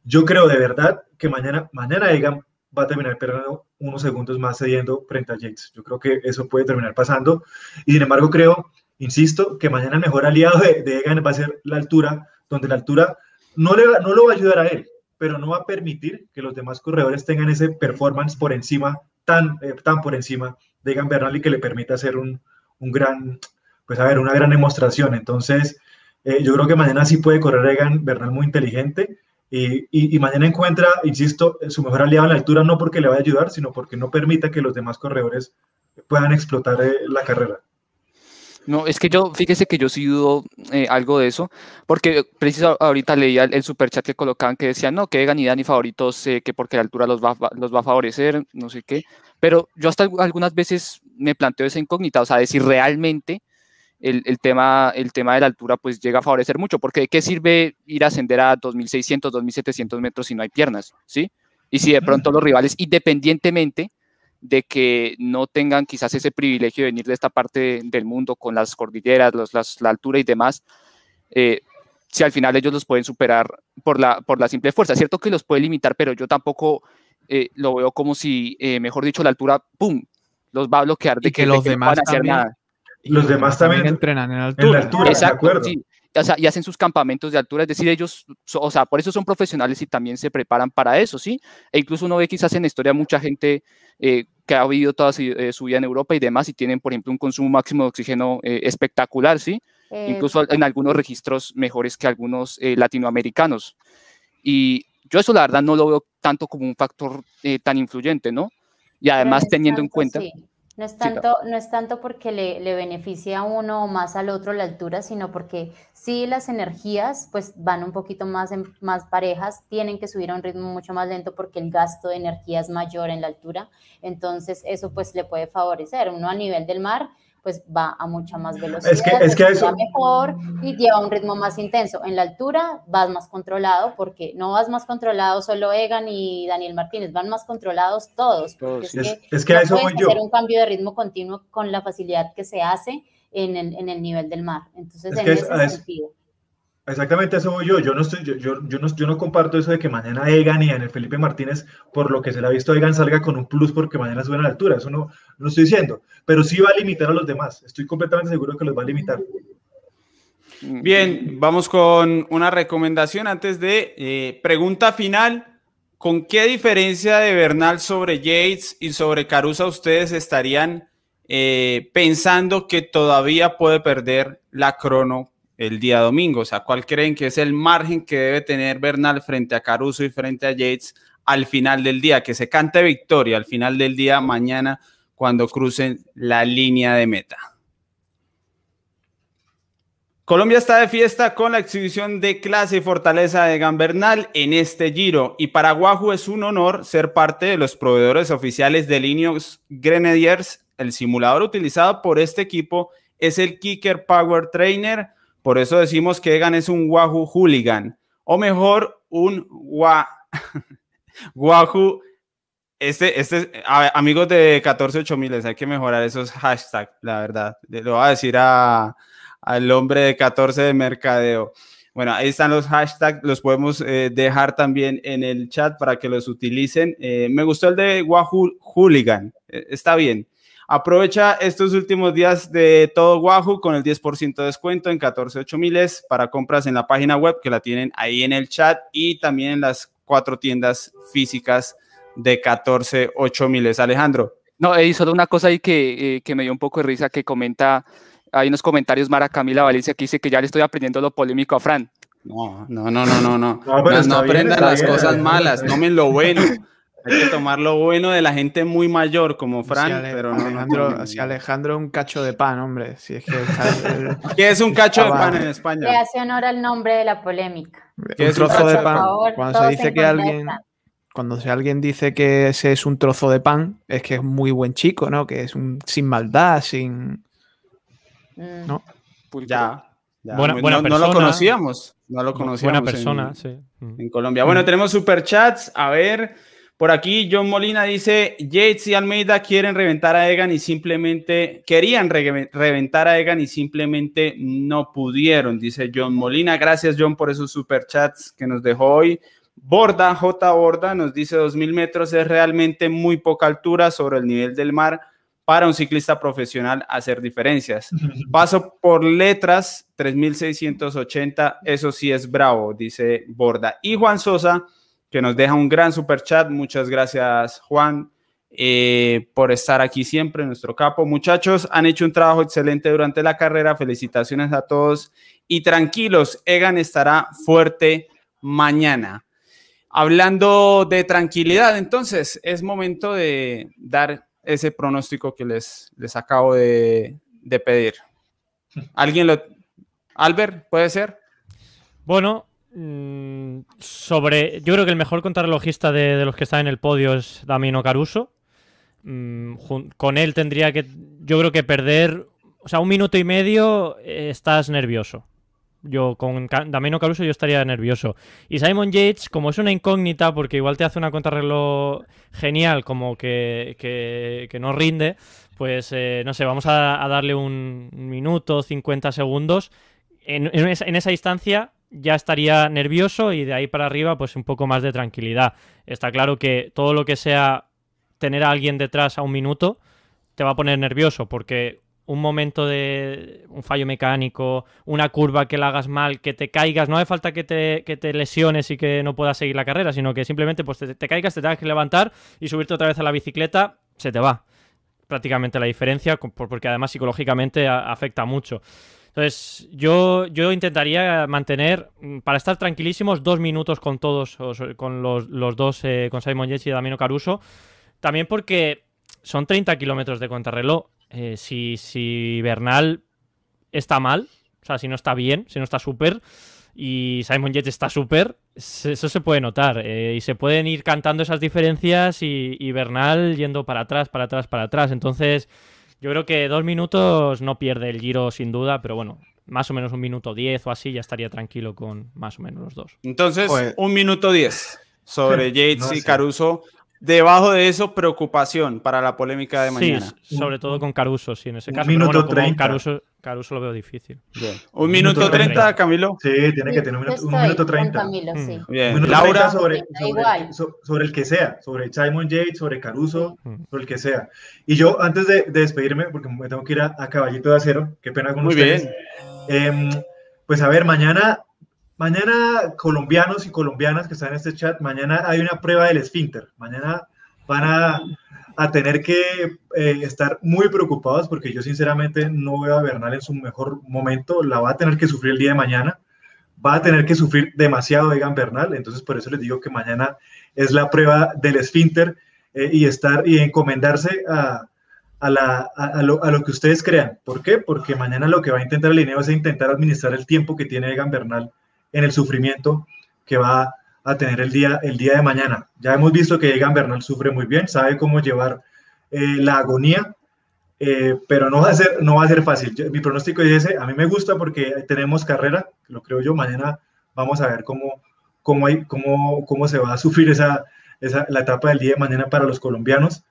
yo creo de verdad que mañana, mañana Egan va a terminar perdiendo unos segundos más cediendo frente a Yates. Yo creo que eso puede terminar pasando. Y sin embargo, creo Insisto que mañana el mejor aliado de, Egan va a ser la altura, donde la altura no, le, no lo va a ayudar a él, pero no va a permitir que los demás corredores tengan ese performance por encima, tan, eh, tan por encima de Egan Bernal y que le permita hacer un, un gran, pues a ver, una gran demostración. Entonces, eh, yo creo que mañana sí puede correr Egan Bernal muy inteligente y, y, mañana encuentra, insisto, su mejor aliado en la altura no porque le va a ayudar, sino porque no permita que los demás corredores puedan explotar eh, la carrera. No, es que yo, fíjese que yo sí dudo eh, algo de eso, porque precisamente ahorita leía el, super chat que colocaban que decían, no, que Egan y Dani favoritos, eh, que porque la altura los va, los va a favorecer, no sé qué, pero yo hasta algunas veces me planteo esa incógnita, o sea, de si realmente el, el, tema, el tema de la altura pues llega a favorecer mucho, porque ¿de qué sirve ir a ascender a 2.600, 2.700 metros si no hay piernas, ¿sí? Y si de pronto los rivales, independientemente de que no tengan quizás ese privilegio de venir de esta parte del mundo con las cordilleras, la altura y demás, eh, si al final ellos los pueden superar por la, por la simple fuerza. Cierto que los puede limitar, pero yo tampoco eh, lo veo como si, eh, mejor dicho, la altura, ¡pum!, los va a bloquear de que, los demás hacer nada. Los demás también, entrenan en altura. altura Exacto, y hacen sus campamentos de altura, es decir, ellos, o sea, por eso son profesionales y también se preparan para eso, ¿sí? E incluso uno ve quizás en la historia mucha gente eh, que ha vivido toda eh, su, vida en Europa y demás y tienen, por ejemplo, un consumo máximo de oxígeno eh, espectacular, ¿sí? Incluso en algunos registros mejores que algunos latinoamericanos. Y yo eso la verdad no lo veo tanto como un factor tan influyente, ¿no? Y además teniendo en cuenta... No es tanto, no es tanto porque le, le, beneficia a uno o más al otro la altura, sino porque sí las energías pues van un poquito más, en, más parejas, tienen que subir a un ritmo mucho más lento porque el gasto de energía es mayor en la altura, entonces eso pues le puede favorecer. Uno a nivel del mar pues va a mucha más velocidad, Es que, es que eso, mejor y lleva un ritmo más intenso. En la altura vas más controlado porque no vas más controlado solo Egan y Daniel Martínez, van más controlados todos. Todos. es, es, que es que a no eso voy puedes yo. hacer un cambio de ritmo continuo con la facilidad que se hace en el, en el nivel del mar. Entonces, Es en que es- ese es- sentido. Exactamente eso voy yo. Yo no, estoy, yo, yo, no, yo no comparto eso de que mañana Egan y Daniel Felipe Martínez, por lo que se le ha visto, Egan salga con un plus porque mañana suben a la altura. Eso no, lo estoy diciendo. Pero sí va a limitar a los demás. Estoy completamente seguro que los va a limitar. Bien, vamos con una recomendación antes de eh, pregunta final. ¿Con qué diferencia de Bernal sobre Yates y sobre Caruso ustedes estarían eh, pensando que todavía puede perder la crono el día domingo? O sea, ¿cuál creen que es el margen que debe tener Bernal frente a Caruso y frente a Yates al final del día? Que se cante victoria al final del día mañana cuando crucen la línea de meta. Colombia está de fiesta con la exhibición de clase y fortaleza de Gambernal en este giro y para Wahoo es un honor ser parte de los proveedores oficiales de Linux Grenadiers. El simulador utilizado por este equipo es el Kicker Power Trainer, por eso decimos que Egan es un Wahoo Hooligan o mejor un Wa Wahoo este, este, a- amigos de 148000, hay que mejorar esos hashtags, la verdad. Lo voy a decir a, al hombre de 14 de mercadeo. Bueno, ahí están los hashtags, los podemos eh, dejar también en el chat para que los utilicen. Eh, me gustó el de Wahoo Hooligan, eh, está bien. Aprovecha estos últimos días de todo Wahoo con el 10% de descuento en 14.8000 para compras en la página web que la tienen ahí en el chat y también en las cuatro tiendas físicas de 14.8000. Alejandro. No, Eddie, solo una cosa ahí que, eh, que me dio un poco de risa que comenta, hay unos comentarios Mara Camila Valencia que dice que ya le estoy aprendiendo lo polémico a Fran. No, no, no, no, no, no. No, aprendan las bien. cosas malas, tomen lo bueno. Hay que tomar lo bueno de la gente muy mayor como Fran, Si Ale- pero no, Alejandro, no, no. si Alejandro es un cacho de pan, hombre. Si es que está el- ¿Qué es un cacho de pan vale. en Le España? hace honor al nombre de la polémica. ¿Qué un es un trozo de pan. favor, Cuando se dice en que alguien, cuando alguien dice que ese es un trozo de pan, es que es muy buen chico, ¿no? Que es un sin maldad, sin. Mm. ¿no? Pulcro. Ya. ya. Buena- no, buena no lo conocíamos. No lo conocíamos. Buena en- persona, sí. Mm. en Colombia. Bueno, tenemos superchats. A ver, por aquí John Molina dice, Yates y Almeida quieren reventar a Egan y simplemente, querían re- reventar a Egan y simplemente no pudieron, dice John Molina. Gracias John por esos superchats que nos dejó hoy. Borda, J. Borda, nos dice 2.000 metros es realmente muy poca altura sobre el nivel del mar para un ciclista profesional hacer diferencias. Paso por letras, 3680, eso sí es bravo, dice Borda. Y Juan Sosa, que nos deja un gran super chat. Muchas gracias, Juan, eh, por estar aquí siempre, nuestro capo. Muchachos, han hecho un trabajo excelente durante la carrera. Felicitaciones a todos. Y tranquilos, Egan estará fuerte mañana. Hablando de tranquilidad, entonces es momento de dar ese pronóstico que les, les acabo de, de pedir. ¿Alguien lo... Albert, puede ser? Bueno, sobre. Yo creo que el mejor contrarrelojista de, de los que están en el podio es Damino Caruso. Mm, con él tendría que. Yo creo que perder. O sea, un minuto y medio eh, estás nervioso. Yo con Damino Caruso yo estaría nervioso. Y Simon Yates, como es una incógnita, porque igual te hace una contrarreloj genial, como que, que, no rinde, pues eh, no sé, vamos a, darle un minuto, 50 segundos. En, esa, en esa instancia ya estaría nervioso y de ahí para arriba pues un poco más de tranquilidad. Está claro que todo lo que sea tener a alguien detrás a un minuto te va a poner nervioso porque un momento de un fallo mecánico, una curva que la hagas mal, que te caigas, no hace falta que te, que te lesiones y que no puedas seguir la carrera, sino que simplemente pues te, te caigas, te tengas que levantar y subirte otra vez a la bicicleta, se te va prácticamente la diferencia, porque además psicológicamente afecta mucho. Entonces, yo, yo intentaría mantener, mm, para estar tranquilísimos, dos minutos con todos, con los, los dos, eh, con Simon Yates y Damino Caruso. También porque son 30 kilómetros de contrarreloj. Eh, si, si Bernal está mal, o sea, si no está bien, si no está súper, y Simon Yates está súper, eso se puede notar. eh, y se pueden ir cantando esas diferencias y, y Bernal yendo para atrás, para atrás, para atrás. Entonces, Yo creo que dos minutos no pierde el giro sin duda, pero bueno, más o menos un minuto diez o así ya estaría tranquilo con más o menos los dos. Entonces, Joder. un minuto diez sobre Yates No y. Caruso. Debajo de eso, preocupación para la polémica de Sí, mañana. s- sobre todo con Caruso, sí, en ese Un caso. pero minuto bueno, como 30. Caruso, Caruso lo veo difícil. Bien. Un Minuto minuto treinta, treinta. Camilo. Sí, tiene que tener un un minuto con 30. Camilo, sí. Mm. Bien. Un minuto Laura, 30 sobre, Da sobre, igual. so- sobre el que sea, sobre Simon Yates, sobre Caruso, Mm. sobre el que sea. Y yo, antes de, de despedirme, porque me tengo que ir a, a Caballito de Acero, qué pena con Muy ustedes. bien. Em, pues a ver, mañana, mañana colombianos y colombianas que están en este chat, mañana hay una prueba del esfínter. Mañana van a, a tener que eh, estar muy preocupados porque yo sinceramente no veo a Bernal en su mejor momento. La va a tener que sufrir el día de mañana. Va a tener que sufrir demasiado Egan Bernal. Entonces por eso les digo que mañana es la prueba del esfínter eh, y estar y encomendarse a, a, la, a, lo, a lo que ustedes crean. ¿Por qué? Porque mañana lo que va a intentar el Lineo es intentar administrar el tiempo que tiene Egan Bernal en el sufrimiento que va a tener el día, el día de mañana. Ya hemos visto que Egan Bernal sufre muy bien, sabe cómo llevar eh, la agonía, eh, pero no va a ser, no va a ser fácil. Mi pronóstico es ese, a mí me gusta porque tenemos carrera, lo creo yo, mañana vamos a ver cómo, cómo, hay, cómo, cómo se va a sufrir esa, esa, la etapa del día de mañana para los colombianos.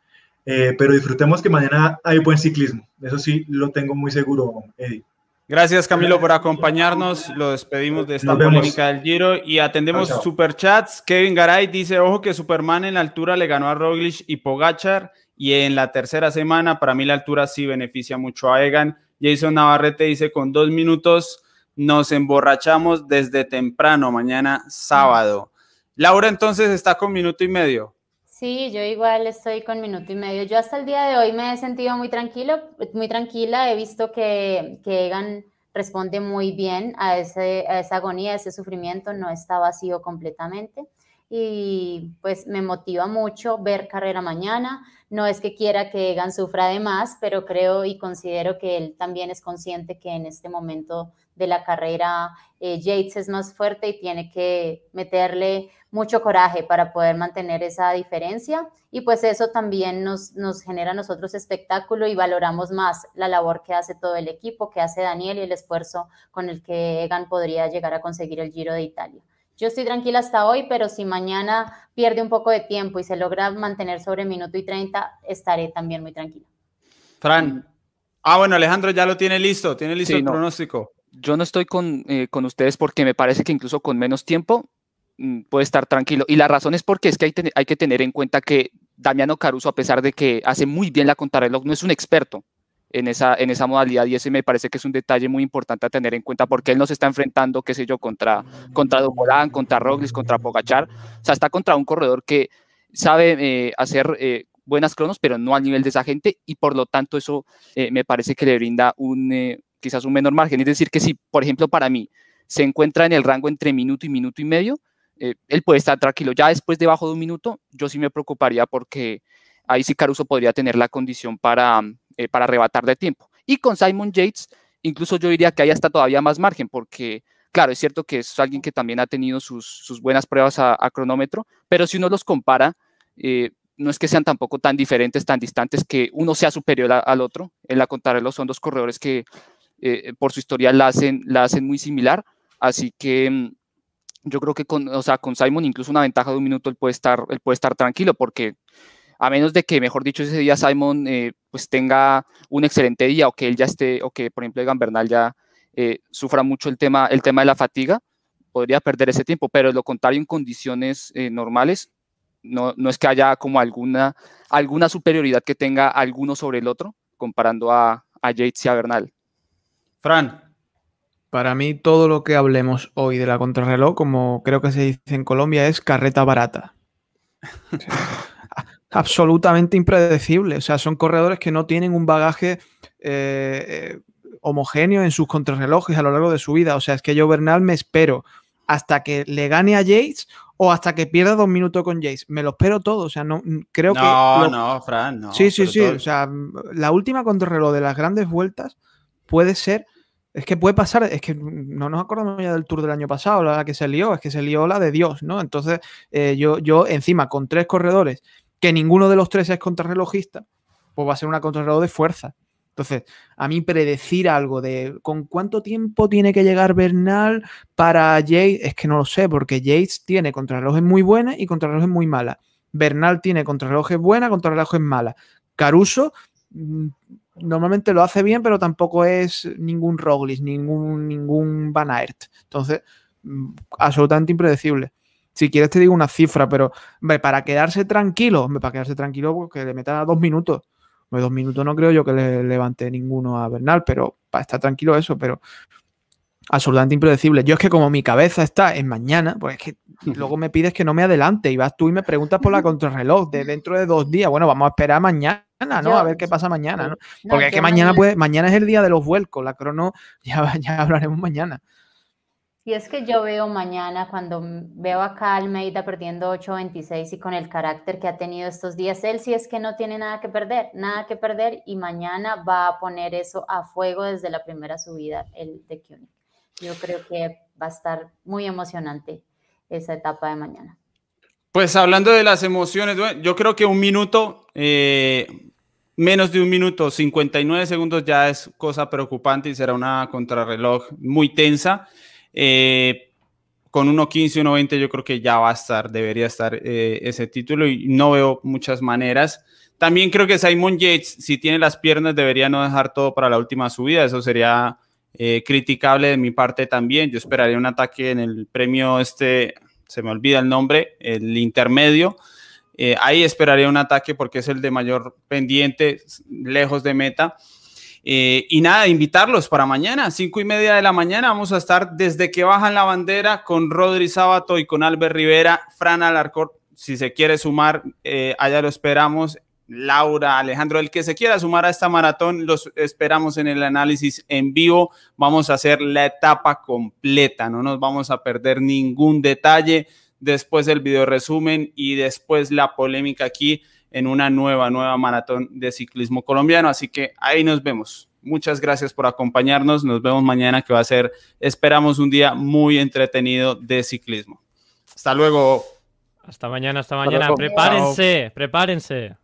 Eh, pero disfrutemos que mañana hay buen ciclismo. Eso sí, lo tengo muy seguro, Eddie. Gracias Camilo por acompañarnos. Lo despedimos de esta polémica del Giro y atendemos Chao, chao. superchats. Kevin Garay dice, ojo que Superman en la altura le ganó a Roglic y Pogachar y en la tercera semana para mí la altura sí beneficia mucho a Egan. Jason Navarrete dice, con dos minutos nos emborrachamos desde temprano, mañana sábado. Laura entonces está con minuto y medio. Sí, yo igual estoy con minuto y medio. Yo hasta el día de hoy me he sentido muy tranquilo, muy tranquila. He visto que, que Egan responde muy bien a, ese, a esa agonía, a ese sufrimiento, no está vacío completamente. Y pues me motiva mucho ver carrera mañana. No es que quiera que Egan sufra de más, pero creo y considero que él también es consciente que en este momento de la carrera eh, Yates es más fuerte y tiene que meterle mucho coraje para poder mantener esa diferencia y pues eso también nos, nos genera a nosotros espectáculo y valoramos más la labor que hace todo el equipo, que hace Daniel y el esfuerzo con el que Egan podría llegar a conseguir el Giro de Italia. Yo estoy tranquila hasta hoy, pero si mañana pierde un poco de tiempo y se logra mantener sobre minuto y 30, estaré también muy tranquila. Fran. Ah, bueno, Alejandro ya lo tiene listo, tiene listo Sí, el no. pronóstico. Yo no estoy con, eh, con ustedes porque me parece que incluso con menos tiempo puede estar tranquilo. Y la razón es porque es que hay, hay que tener en cuenta que Damiano Caruso, a pesar de que hace muy bien la contrarreloj, no es un experto en esa, en esa modalidad y ese me parece que es un detalle muy importante a tener en cuenta porque él no se está enfrentando, qué sé yo, contra, contra Dumoulin, contra Roglic, contra Pogachar. O sea, está contra un corredor que sabe eh, hacer eh, buenas cronos, pero no al nivel de esa gente y por lo tanto eso eh, me parece que le brinda un, quizás un menor margen. Es decir, que si, por ejemplo, para mí se encuentra en el rango entre minuto y minuto y medio, eh, él puede estar tranquilo. Ya después, debajo de un minuto, yo sí me preocuparía porque ahí sí Caruso podría tener la condición para, eh, para arrebatar de tiempo. Y con Simon Yates, incluso yo diría que ahí está todavía más margen, porque, claro, es cierto que es alguien que también ha tenido sus, sus buenas pruebas a, cronómetro, pero si uno los compara, eh, no es que sean tampoco tan diferentes, tan distantes, que uno sea superior al otro. En la contrarreloj son dos corredores que eh, por su historia la hacen, la hacen muy similar, así que mm, yo creo que con, o sea, con Simon incluso una ventaja de un minuto él puede estar, él puede estar tranquilo, porque a menos de que, mejor dicho, ese día Simon eh, pues tenga un excelente día o que él ya esté, o que por ejemplo Egan Bernal ya eh, sufra mucho el tema, el tema de la fatiga, podría perder ese tiempo, pero lo contrario en condiciones eh, normales, no, no es que haya como alguna, alguna superioridad que tenga alguno sobre el otro, comparando a, a Yates y a Bernal. Fran. Para mí, todo lo que hablemos hoy de la contrarreloj, como creo que se dice en Colombia, es carreta barata. O sea, absolutamente impredecible. O sea, son corredores que no tienen un bagaje eh, eh, homogéneo en sus contrarrelojes a lo largo de su vida. O sea, es que yo Bernal me espero hasta que le gane a Yates o hasta que pierda dos minutos con Yates. Me lo espero todo. O sea, no creo que. No, no, Fran, no. sí, sí, sí. todo- O sea, la última contrarreloj de las grandes vueltas puede ser. Es que puede pasar, es que no nos acordamos ya del tour del año pasado, la que se lió, es que se lió la de Dios, ¿no? Entonces, eh, yo, yo encima con tres corredores, que ninguno de los tres es contrarrelojista, pues va a ser una contrarreloj de fuerza. Entonces, a mí predecir algo de con cuánto tiempo tiene que llegar Bernal para Yates, es que no lo sé, porque Yates tiene contrarrelojes muy buenas y contrarrelojes muy malas. Bernal tiene contrarrelojes buenas, contrarrelojes malas. Caruso mm, normalmente lo hace bien, pero tampoco es ningún Roglic, ningún, ningún Van Aert. Entonces, mm, absolutamente impredecible. Si quieres te digo una cifra, pero para quedarse tranquilo, para quedarse tranquilo, porque pues le metan a dos minutos. Dos minutos no creo yo que le levante ninguno a Bernal, pero para estar tranquilo eso, pero absolutamente impredecible. Yo es que como mi cabeza está en mañana, pues es que luego me pides que no me adelante y vas tú y me preguntas por la contrarreloj de dentro de dos días. Bueno, vamos a esperar mañana, ¿no? a ver qué pasa mañana, ¿no? Porque es que mañana, pues, mañana es el día de los vuelcos, la crono, ya, ya hablaremos mañana. Y es que yo veo mañana, cuando veo acá a Almeida perdiendo 8.26 y con el carácter que ha tenido estos días, él sí es que no tiene nada que perder, nada que perder y mañana va a poner eso a fuego desde la primera subida, el de Koenig. Yo creo que va a estar muy emocionante esa etapa de mañana. Pues hablando de las emociones, yo creo que un minuto, eh, menos de un minuto, 59 segundos ya es cosa preocupante y será una contrarreloj muy tensa. Eh, con 1.15, 1.20 yo creo que ya va a estar, debería estar eh, ese título y no veo muchas maneras. También creo que Simon Yates, si tiene las piernas, debería no dejar todo para la última subida. Eso sería eh, criticable de mi parte también. Yo esperaría un ataque en el premio este, se me olvida el nombre, el intermedio. Ahí esperaría un ataque porque es el de mayor pendiente, lejos de meta. Eh, y nada, invitarlos para mañana, cinco y media de la mañana. Vamos a estar desde que bajan la bandera con Rodri Sábato y con Albert Rivera, Fran Alarcor, si se quiere sumar, eh, allá lo esperamos. Laura, Alejandro, el que se quiera sumar a esta maratón, los esperamos en el análisis en vivo. Vamos a hacer la etapa completa, no nos vamos a perder ningún detalle. Después el video resumen y después la polémica aquí en una nueva, nueva maratón de ciclismo colombiano. Así que ahí nos vemos. Muchas gracias por acompañarnos. Nos vemos mañana que va a ser, esperamos, un día muy entretenido de ciclismo. Hasta luego. Hasta mañana, hasta mañana. Prepárense, prepárense.